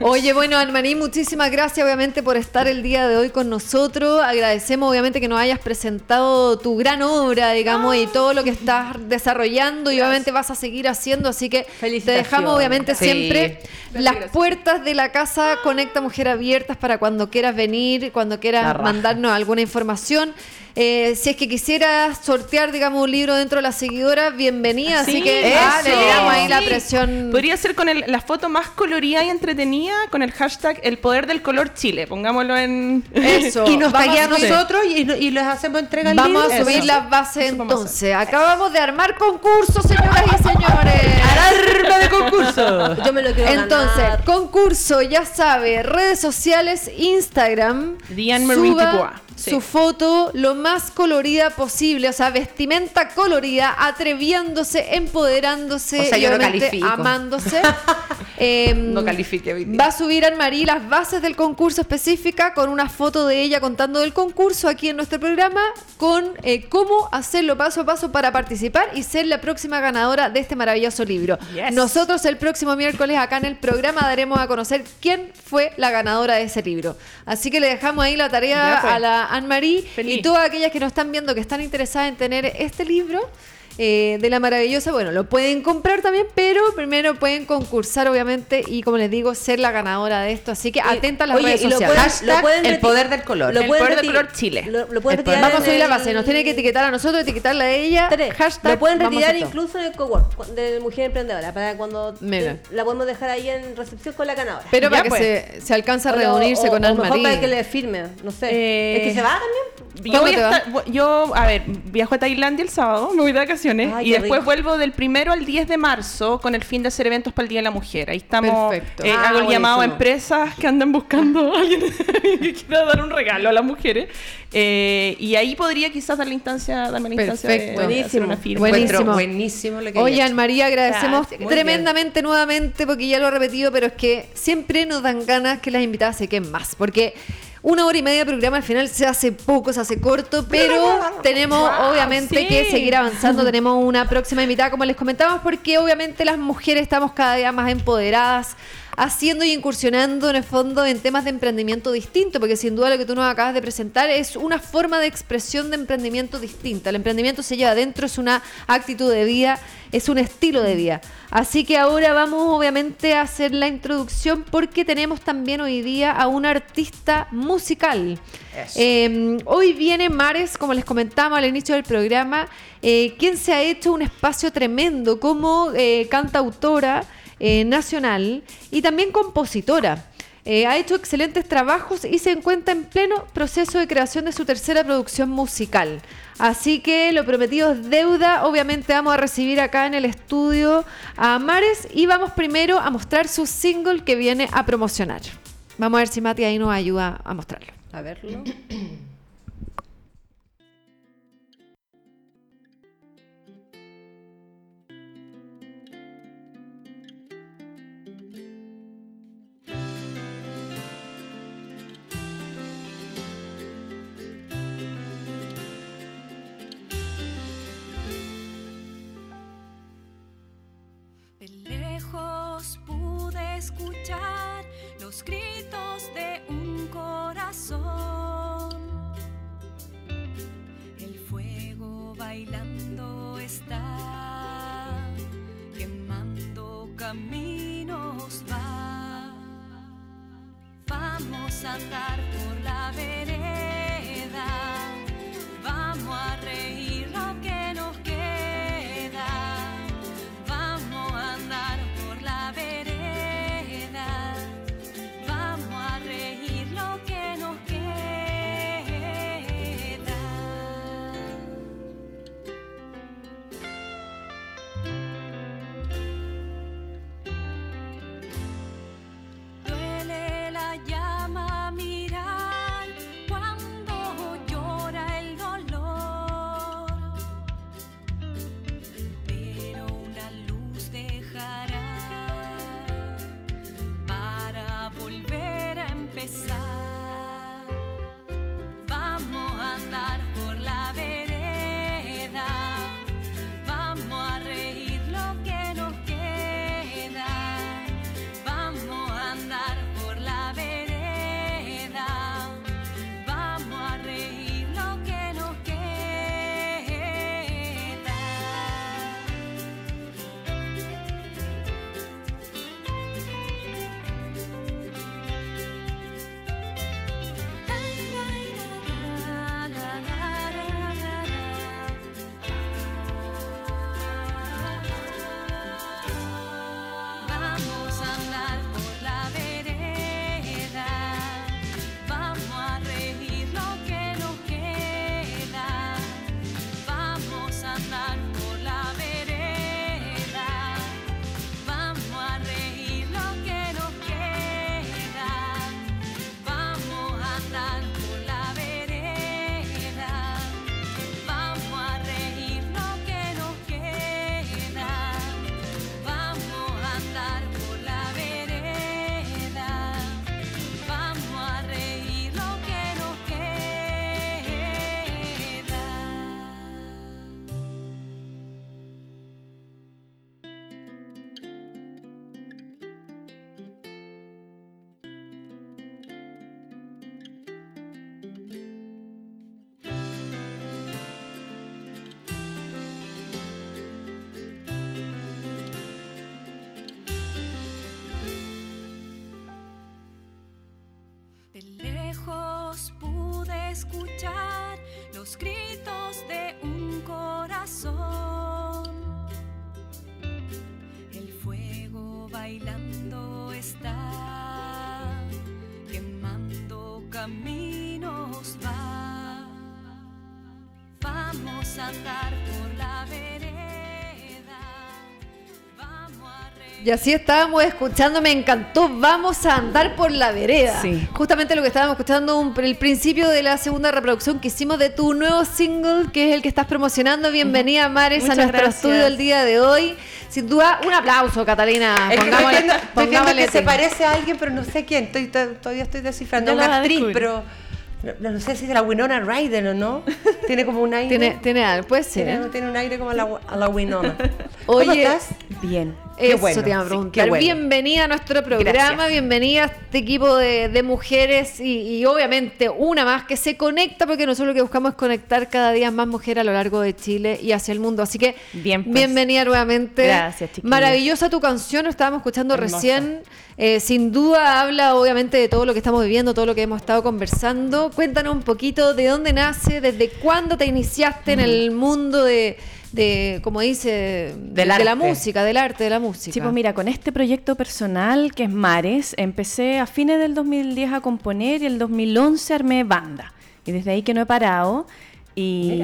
Oye, bueno, Anmaní, muchísimas gracias obviamente por estar el día de hoy con nosotros. Agradecemos obviamente que nos hayas presentado tu gran obra, digamos, y todo lo que estás desarrollando y obviamente vas a seguir haciendo. Así que te dejamos obviamente Sí. siempre las puertas de la casa Conecta Mujer abiertas para cuando quieras venir, cuando quieras mandarnos alguna información. Eh, si es que quisieras sortear, digamos, un libro dentro de las seguidoras, bienvenida. Así Sí, que ah, le tiramos ahí la presión. Podría ser con el- la foto más colorida y entretenida con el hashtag El Poder del Color Chile. Pongámoslo en... Eso. (laughs) Y nos Vamos taguea a nosotros y, y les hacemos entrega al Vamos a subir Eso. las bases entonces. Acabamos de armar concurso, señoras y señores. ¡Alarma de concurso! Yo me lo quiero Entonces, ganar. concurso, ya sabe, redes sociales, Instagram. Diane Marie suba Dubois, sí. Su foto lo más colorida posible, o sea, vestimenta colorida, atreviéndose, empoderándose, O sea, y yo no obviamente califico. amándose. (laughs) Em, No califique día. Va a subir Anne-Marie las bases del concurso específica con una foto de ella contando del concurso aquí en nuestro programa con eh, cómo hacerlo paso a paso para participar y ser la próxima ganadora de este maravilloso libro. Yes. Nosotros el próximo miércoles acá en el programa daremos a conocer quién fue la ganadora de ese libro. Así que le dejamos ahí la tarea Ya fue. A Anne-Marie y todas aquellas que nos están viendo que están interesadas en tener este libro. Eh, de la maravillosa. Bueno, lo pueden comprar también, pero primero pueden concursar, obviamente, y como les digo, ser la ganadora de esto. Así que atenta a las oye, redes y lo sociales. pueden- pueden el poder del color. lo El poder del color Chile. Lo, lo pueden retirar Vamos a subir la base, nos tiene que etiquetar a nosotros, etiquetarla a ella. Tres. Hashtag, lo pueden retirar incluso en el cowork de Mujer Emprendedora para cuando te- la podemos dejar ahí en recepción con la ganadora. Pero Ya, para que pues. se, se alcance a O- reunirse o- con mejor para que le firme, no sé. Eh, ¿Es que se va también? Yo ¿Cómo voy a estar, yo, a ver, viajo a Tailandia el sábado, me voy de vacaciones Ay, y después rico. vuelvo del primero al 10 de marzo con el fin de hacer eventos para el Día de la Mujer. Ahí estamos. Perfecto. eh, Ah, hago el llamado a empresas que andan buscando a alguien (laughs) que quiera dar un regalo a las mujeres. Eh, y ahí podría quizás dar la instancia, darme la instancia de- Perfecto. de, hacer Buenísimo. una firma. Buenísimo. buenísimo lo que Oye, Anne María, agradecemos Gracias, tremendamente nuevamente, porque ya lo he repetido, pero es que siempre nos dan ganas que las invitadas se queden más, porque una hora y media de programa al final se hace poco, se hace corto, pero tenemos obviamente sí. que seguir avanzando, (laughs) tenemos una próxima invitada, como les comentamos, porque obviamente las mujeres estamos cada día más empoderadas, haciendo y incursionando en el fondo en temas de emprendimiento distinto, porque sin duda lo que tú nos acabas de presentar es una forma de expresión de emprendimiento distinta. El emprendimiento se lleva adentro, es una actitud de vida, es un estilo de vida. Así que ahora vamos obviamente a hacer la introducción porque tenemos también hoy día a un artista musical. Eh, hoy viene Mares, como les comentamos al inicio del programa, eh, quien se ha hecho un espacio tremendo como eh, cantautora eh, nacional y también compositora. Eh, ha hecho excelentes trabajos y se encuentra en pleno proceso de creación de su tercera producción musical. Así que lo prometido es deuda. Obviamente vamos a recibir acá en el estudio a Mares y vamos primero a mostrar su single que viene a promocionar. Vamos a ver si Mati ahí nos ayuda a mostrarlo. A verlo. (clears throat) escuchar los gritos de un corazón. El fuego bailando está, quemando caminos va. Vamos a andar por la vereda, bailando está, quemando caminos va. Vamos a andar por la vereda, vamos a reír. Y así estábamos escuchando, me encantó. Vamos a andar por la vereda. Sí. Justamente lo que estábamos escuchando, un- el principio de la segunda reproducción que hicimos de tu nuevo single, que es el que estás promocionando. Bienvenida, Mares, a nuestro gracias. estudio el día de hoy. Sin duda, un aplauso, Catalina. Es que estoy Pongámosle- viendo, estoy viendo pongámosle que se parece a alguien, pero no sé quién. Estoy, to- todavía estoy descifrando. Lo Una actriz, pero no, no sé si es de la Winona Ryder o no. (laughs) Tiene como un aire. Tiene, tiene algo, puede ser. tiene, tiene un aire como a la, a la Winona. Oye, ¿Cómo estás? Bien. Eso bueno, te iba a preguntar. bueno. Bienvenida a nuestro programa, Gracias. bienvenida a este equipo de, de mujeres y, y obviamente una más que se conecta porque nosotros lo que buscamos es conectar cada día más mujeres a lo largo de Chile y hacia el mundo. Así que Bien, pues. bienvenida nuevamente. Gracias, chiquillas. Maravillosa tu canción, lo estábamos escuchando Hermosa. recién. Eh, sin duda habla obviamente de todo lo que estamos viviendo, todo lo que hemos estado conversando. Cuéntanos un poquito de dónde nace, desde cuándo te iniciaste en el mundo de, de como dice, de, Del de la música, del arte, de la música. Sí, pues mira, con este proyecto personal que es Mares, empecé a fines del 2010 a componer y el 2011 armé banda. Y desde ahí que no he parado. Y,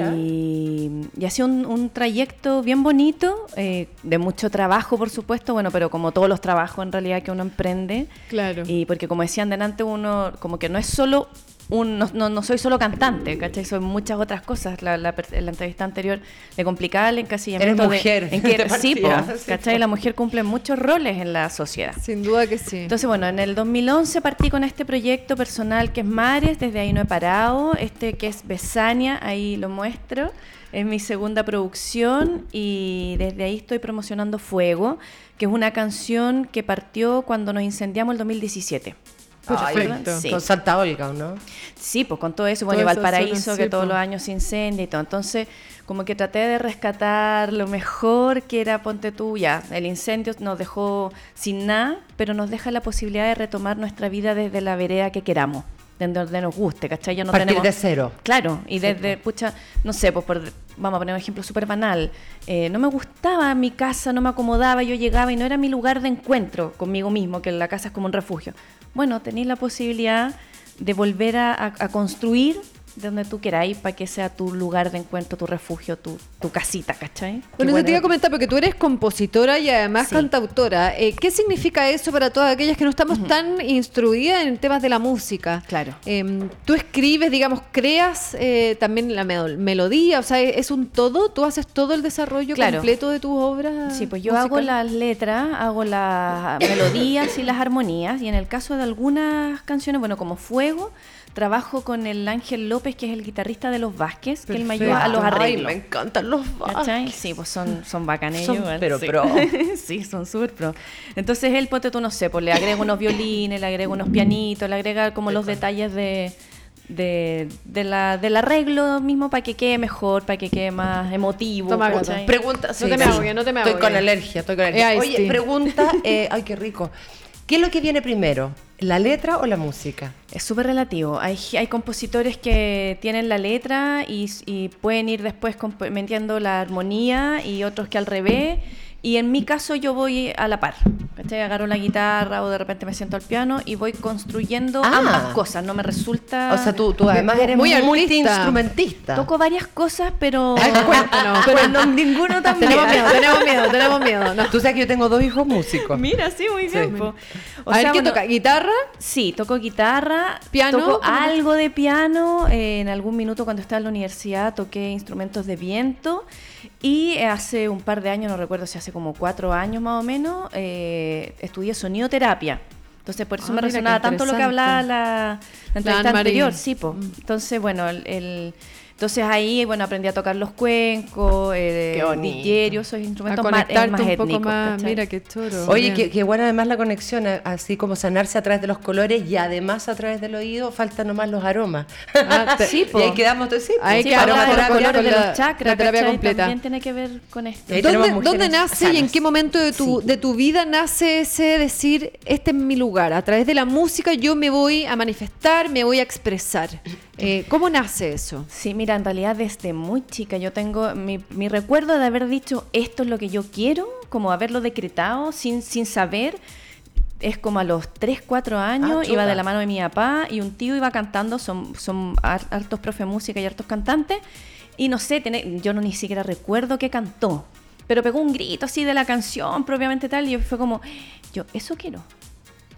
y ha sido un, un trayecto bien bonito, eh, de mucho trabajo, por supuesto, bueno, pero como todos los trabajos en realidad que uno emprende. Claro. Y porque como decían delante, uno como que no es solo un, no, no, no soy solo cantante, ¿cachai? Soy muchas otras cosas. La, la, la entrevista anterior le complicaba el encasillamiento. Eres de- mujer, en (laughs) que, de sí, po, ¿cachai? La mujer cumple muchos roles en la sociedad. Sin duda que sí. Entonces, bueno, en el 2011 partí con este proyecto personal que es Mares, desde ahí no he parado, este que es Besania, ahí lo muestro, es mi segunda producción y desde ahí estoy promocionando Fuego, que es una canción que partió cuando nos incendiamos el 2017. Ay, Perfecto. Sí. Con Santa Olga, ¿no? Sí, pues con todo eso, bueno, y Toda esa Valparaíso, que todos los años se incendia y todo. Entonces, como que traté de rescatar lo mejor que era Ponte tú, ya, el incendio nos dejó sin nada, pero nos deja la posibilidad de retomar nuestra vida desde la vereda que queramos, desde donde nos guste, ¿cachai? Ya no Partir tenemos... de cero. Claro, y desde, pucha, no sé, pues por, vamos a poner un ejemplo súper banal. Eh, no me gustaba mi casa, no me acomodaba, yo llegaba y no era mi lugar de encuentro conmigo mismo, que la casa es como un refugio. Bueno, tenéis la posibilidad de volver a, a- a construir de donde tú queráis para que sea tu lugar de encuentro, tu refugio, tu, tu casita, ¿cachai? Bueno, eso te iba a comentar porque tú eres compositora y además Sí. cantautora. Eh, ¿Qué significa eso para todas aquellas que no estamos tan instruidas en temas de la música? Claro. Eh, tú escribes, digamos, creas eh, también la mel- melodía, o sea, es un todo, tú haces todo el desarrollo Claro. completo de tus obras. Sí, pues yo hago las letras, hago las melodías y las armonías. Y en el caso de algunas canciones, bueno, como Fuego, trabajo con el Ángel López, que es el guitarrista de los Vázquez, que él me ayuda a los Ay, arreglos. me encantan los ¿Cachai? Vázquez. Sí, pues son, son bacanes Son pero sí. pro. (laughs) sí, son súper pro. Entonces él, ponte tú, no sé, pues le agrega unos violines, le agrega unos pianitos, le agrega como los detalles de, de, de la, del arreglo mismo para que quede mejor, para que quede más emotivo. Toma. ¿cachai? Pregunta, No te me ahogues, no te me Estoy ahogues. con alergia, estoy con alergia. Eh, Oye, sí. pregunta, eh, ay, qué rico. ¿Qué es lo que viene primero? ¿La letra o la música? Es súper relativo. Hay, hay compositores que tienen la letra y, y pueden ir después metiendo la armonía y otros que al revés. Y en mi caso yo voy a la par. ¿cachai? Agarro la guitarra o de repente me siento al piano y voy construyendo Ah. ambas cosas. No me resulta... O sea, tú, tú además eres muy multiinstrumentista. Toco varias cosas, pero... (laughs) Cuéntanos, (laughs) pero no, ninguno tan Tenemos miedo, tenemos miedo, (laughs) tenemos miedo. no. Tú sabes que yo tengo dos hijos músicos. Mira, sí, muy bien. O a ver, ¿qué bueno, toca? ¿Guitarra? Sí, toco guitarra, ¿Piano? toco ¿Cómo te- algo de piano. eh, en algún minuto cuando estaba en la universidad toqué instrumentos de viento y eh, hace un par de años, no recuerdo si hace como cuatro años más o menos, eh, estudié sonidoterapia. Entonces por eso Ah, me resonaba tanto lo que hablaba la, la entrevista anterior. Sí, po. Entonces, bueno, el, el- entonces ahí bueno aprendí a tocar los cuencos, eh, esos A instrumentos más, eh, conectarte más un poco étnicos, más. ¿cachai? Mira qué choro. Oye, qué, qué buena además la conexión, a- así como sanarse a través de los colores y además a través del oído, faltan nomás los aromas. Ah, (laughs) Sí, po. y ahí quedamos, sí, Hay Sí, hablar de los con- colores con de los chakras, la terapia completa. También tiene que ver con esto. Ahí ¿Dónde, nace y en qué momento de tu, Sí. de tu vida nace ese decir, este es mi lugar? A través de la música yo me voy a manifestar, me voy a expresar. Eh, ¿Cómo nace eso? Sí, mira, en realidad desde muy chica yo tengo mi, mi recuerdo de haber dicho esto es lo que yo quiero, como haberlo decretado sin, sin saber. Es como a los 3, 4 años, Ah, iba de la mano de mi papá y un tío iba cantando, son, son har- hartos profe música y hartos cantantes. Y no sé, tiene- yo no ni siquiera recuerdo qué cantó, pero pegó un grito así de la canción propiamente tal y fue como, yo, eso quiero,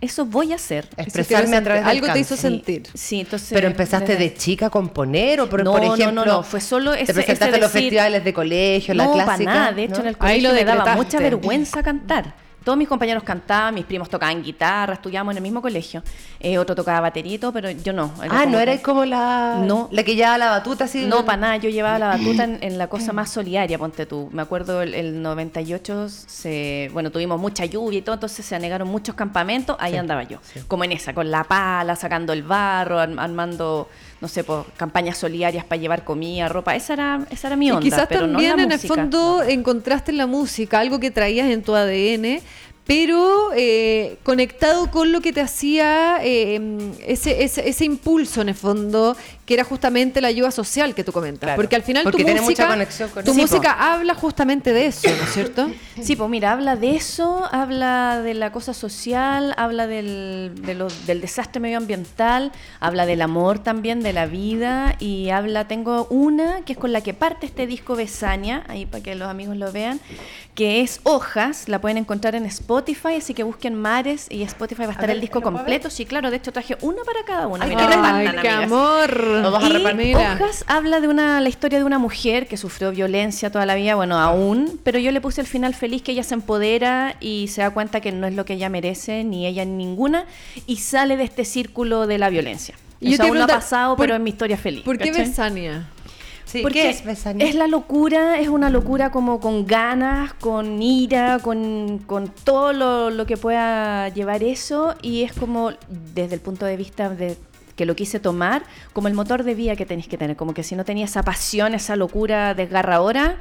eso voy a hacer. Expresarme a través del Algo te hizo sentir. Sí, entonces... Pero empezaste desde- de chica a componer o por, No, por no, no, ejemplo. no, fue solo ese- Te presentaste ese en los decir- festivales de colegio, la no, clásica. para nada. De hecho, ¿no? en el Ahí colegio lo me daba mucha vergüenza cantar. Todos mis compañeros cantaban, mis primos tocaban guitarra, estudiábamos en el mismo colegio. Eh, otro tocaba batería y todo, pero yo no. Era Ah, no eras como la, No. la que llevaba la batuta así. No, para nada. Yo llevaba la batuta en, en la cosa más solidaria, ponte tú. Me acuerdo el, el 98, se, bueno, tuvimos mucha lluvia y todo, entonces se anegaron muchos campamentos. Ahí andaba yo. Como en esa, con la pala, sacando el barro, arm- armando, no sé, por campañas solidarias para llevar comida, ropa. Esa era, esa era mi Y onda. quizás pero no también la en el música. fondo encontraste en la música algo que traías en tu ADN, pero eh, conectado con lo que te hacía eh, ese, ese, ese impulso en el fondo, que era justamente la ayuda social que tú comentas. Claro, porque al final porque tu tiene música, mucha conexión con tu música habla justamente de eso, ¿no es cierto? (laughs) Sí, pues mira, habla de eso, habla de la cosa social, habla del, de lo- del desastre medioambiental, habla del amor también, de la vida y habla, tengo una que es con la que parte este disco Besania, ahí para que los amigos lo vean, que es Hojas, la pueden encontrar en Spotify, así que busquen Mares y Spotify va a estar ver, el disco ¿lo puedo completo, sí, claro, de hecho traje una para cada una. Ay, mira, qué Ay, qué amor. Lo vas a repartir. Hojas habla de una, la historia de una mujer que sufrió violencia toda la vida, bueno, aún, pero yo le puse el final feliz que ella se empodera y se da cuenta que no es lo que ella merece, ni ella ni ninguna, y sale de este círculo de la violencia. Y yo Eso te aún no ha pasado, ¿por- pero es mi historia feliz. ¿Por qué ¿cachai? Besania? Sí, Porque ¿Qué es Besania? es la locura, es una locura como con ganas, con ira, con, con todo lo, lo que pueda llevar eso y es como desde el punto de vista de que lo quise tomar como el motor de vida que tenéis que tener, como que si no tenía esa pasión, esa locura desgarradora,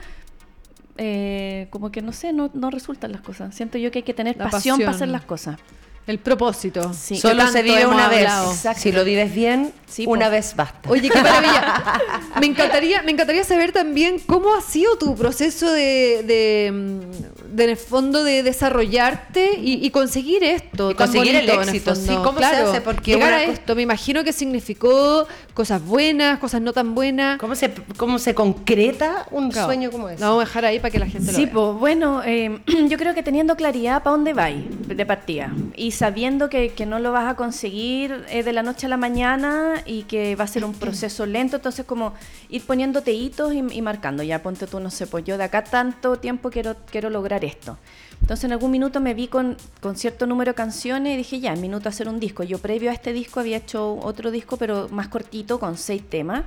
eh, como que no sé, no, no resultan las cosas. Siento yo que hay que tener pasión, para hacer las cosas. El propósito. Sí. Solo se vive una vez. Si lo vives bien, Sí, una po. vez basta. Oye, qué maravilla. (laughs) Me encantaría, me encantaría saber también cómo ha sido tu proceso de, de, mm, de, en el fondo de desarrollarte y, y conseguir esto. Y conseguir el bonito, éxito, sí, ¿cómo se hace? Porque llegar una a co- esto, me imagino que significó cosas buenas, cosas no tan buenas. ¿Cómo se, ¿Cómo se concreta un Claro. sueño como ese? Lo vamos a dejar ahí para que la gente Sí, lo vea. pues bueno, eh, (clears throat) yo creo que teniendo claridad para dónde vais de partida y sabiendo que, que no lo vas a conseguir eh, de la noche a la mañana y que va a ser un proceso (clears throat) lento, entonces como ir poniéndote hitos y, y marcando, ya ponte tú, no sé, pues yo de acá tanto tiempo quiero, quiero lograr esto. Entonces en algún minuto me vi con, con cierto número de canciones y dije, ya, es minuto hacer un disco. Yo previo a este disco había hecho otro disco, pero más cortito, con seis temas.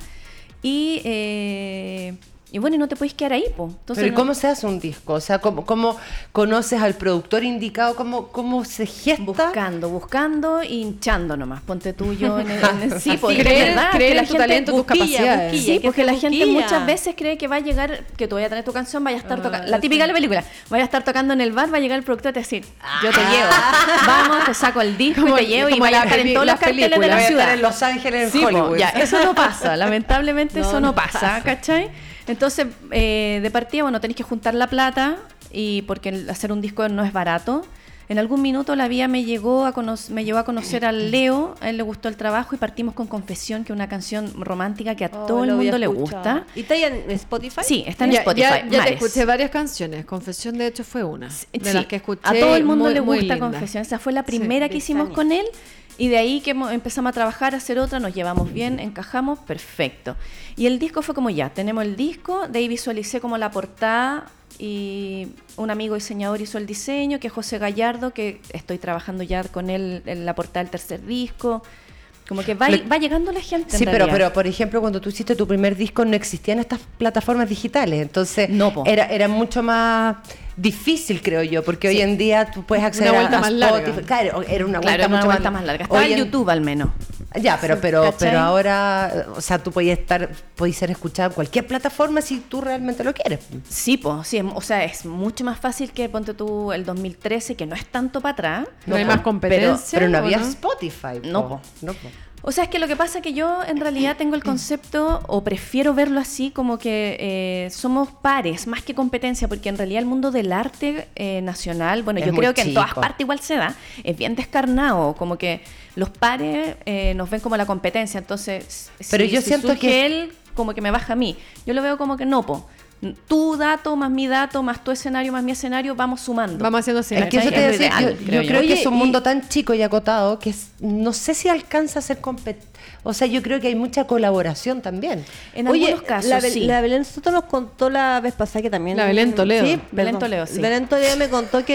Y, eh, y bueno, y no te puedes quedar ahí, pues. Entonces, Pero ¿y no- cómo se hace un disco? O sea, ¿cómo, cómo conoces al productor indicado? ¿Cómo, cómo se gesta? Buscando, buscando y hinchando nomás. Ponte tú yo en el, en (laughs) sí, porque Creer- verdad, creer que la en tu gente talento, tus busquilla, capacidades. busquilla, Sí, Sí, porque que la te gente busquilla. muchas veces cree que va a llegar, que tú vayas a tener tu canción, vaya a estar Ah, tocando. La sí. típica de la película, vaya a estar tocando en el bar, va a llegar el productor y te decir, yo te Ah. llevo, vamos, te saco el disco Como- y te llevo y vaya a la estar en todos los carteles de la ciudad. en Los Ángeles, en Sí, po, Hollywood. ya, eso no pasa, lamentablemente (laughs) No, eso no, no pasa, pasa. ¿cachai? Entonces, eh, de partida, bueno, tenéis que juntar la plata y porque hacer un disco no es barato. En algún minuto la vía me llegó a me llevó a conocer al Leo, a él le gustó el trabajo y partimos con Confesión, que es una canción romántica que a Oh, todo el mundo le gusta. ¿Y está ahí en Spotify? Sí, está en ya, Spotify. ya- ya te escuché varias canciones. Confesión, de hecho, fue una. De las que escuché. A todo el mundo muy- le gusta. Confesión. Esa fue la primera que hicimos con él. Y de ahí que empezamos a trabajar, a hacer otra, nos llevamos bien, encajamos, perfecto. Y el disco fue como ya, tenemos el disco, de ahí visualicé como la portada y un amigo diseñador hizo el diseño, que es José Gallardo, que estoy trabajando ya con él en la portada del tercer disco. Como que va, va llegando la gente. en Sí, pero, pero por ejemplo, cuando tú hiciste tu primer disco no existían estas plataformas digitales, entonces No, era, era mucho más difícil, creo yo, porque hoy en día tú puedes acceder vuelta a, a más larga. Spotify. Claro, era una Claro, vuelta una mucho vuelta más larga. Estaba Hoy en- YouTube al menos. Ya, pero, pero, ¿cachai? pero ahora, o sea, tú podías estar, podías ser escuchado en cualquier plataforma si tú realmente lo quieres. Sí, pues, sí, o sea, es mucho más fácil que ponte tú el 2013, que no es tanto para atrás. No hay po. más competencia, Pero, pero no ¿o había no? Spotify. po. No, po. No, po. O sea, es que lo que pasa es que yo en realidad tengo el concepto, o prefiero verlo así, como que eh, somos pares, más que competencia, porque en realidad el mundo del arte eh, nacional, bueno, Es yo creo que en todas partes igual se da, es bien descarnado, como que los pares eh, nos ven como la competencia, entonces, Pero si- yo si siento que- él, como que me baja a mí. Yo lo veo como que no, po. Tu dato más mi dato, más tu escenario más mi escenario, vamos sumando. Vamos haciendo Es que eso ¿cachai? te iba a Es decir, ideal, yo, creo yo yo. creo que Oye, es un y- mundo tan chico y acotado que es- no sé si alcanza a ser compet O sea, yo creo que hay mucha colaboración también. En Oye, algunos casos, la, sí. la Belén Soto nos contó la vez pasada que también. La Belén Toledo. Sí, Belén. Toledo, sí. Belén Toledo me contó que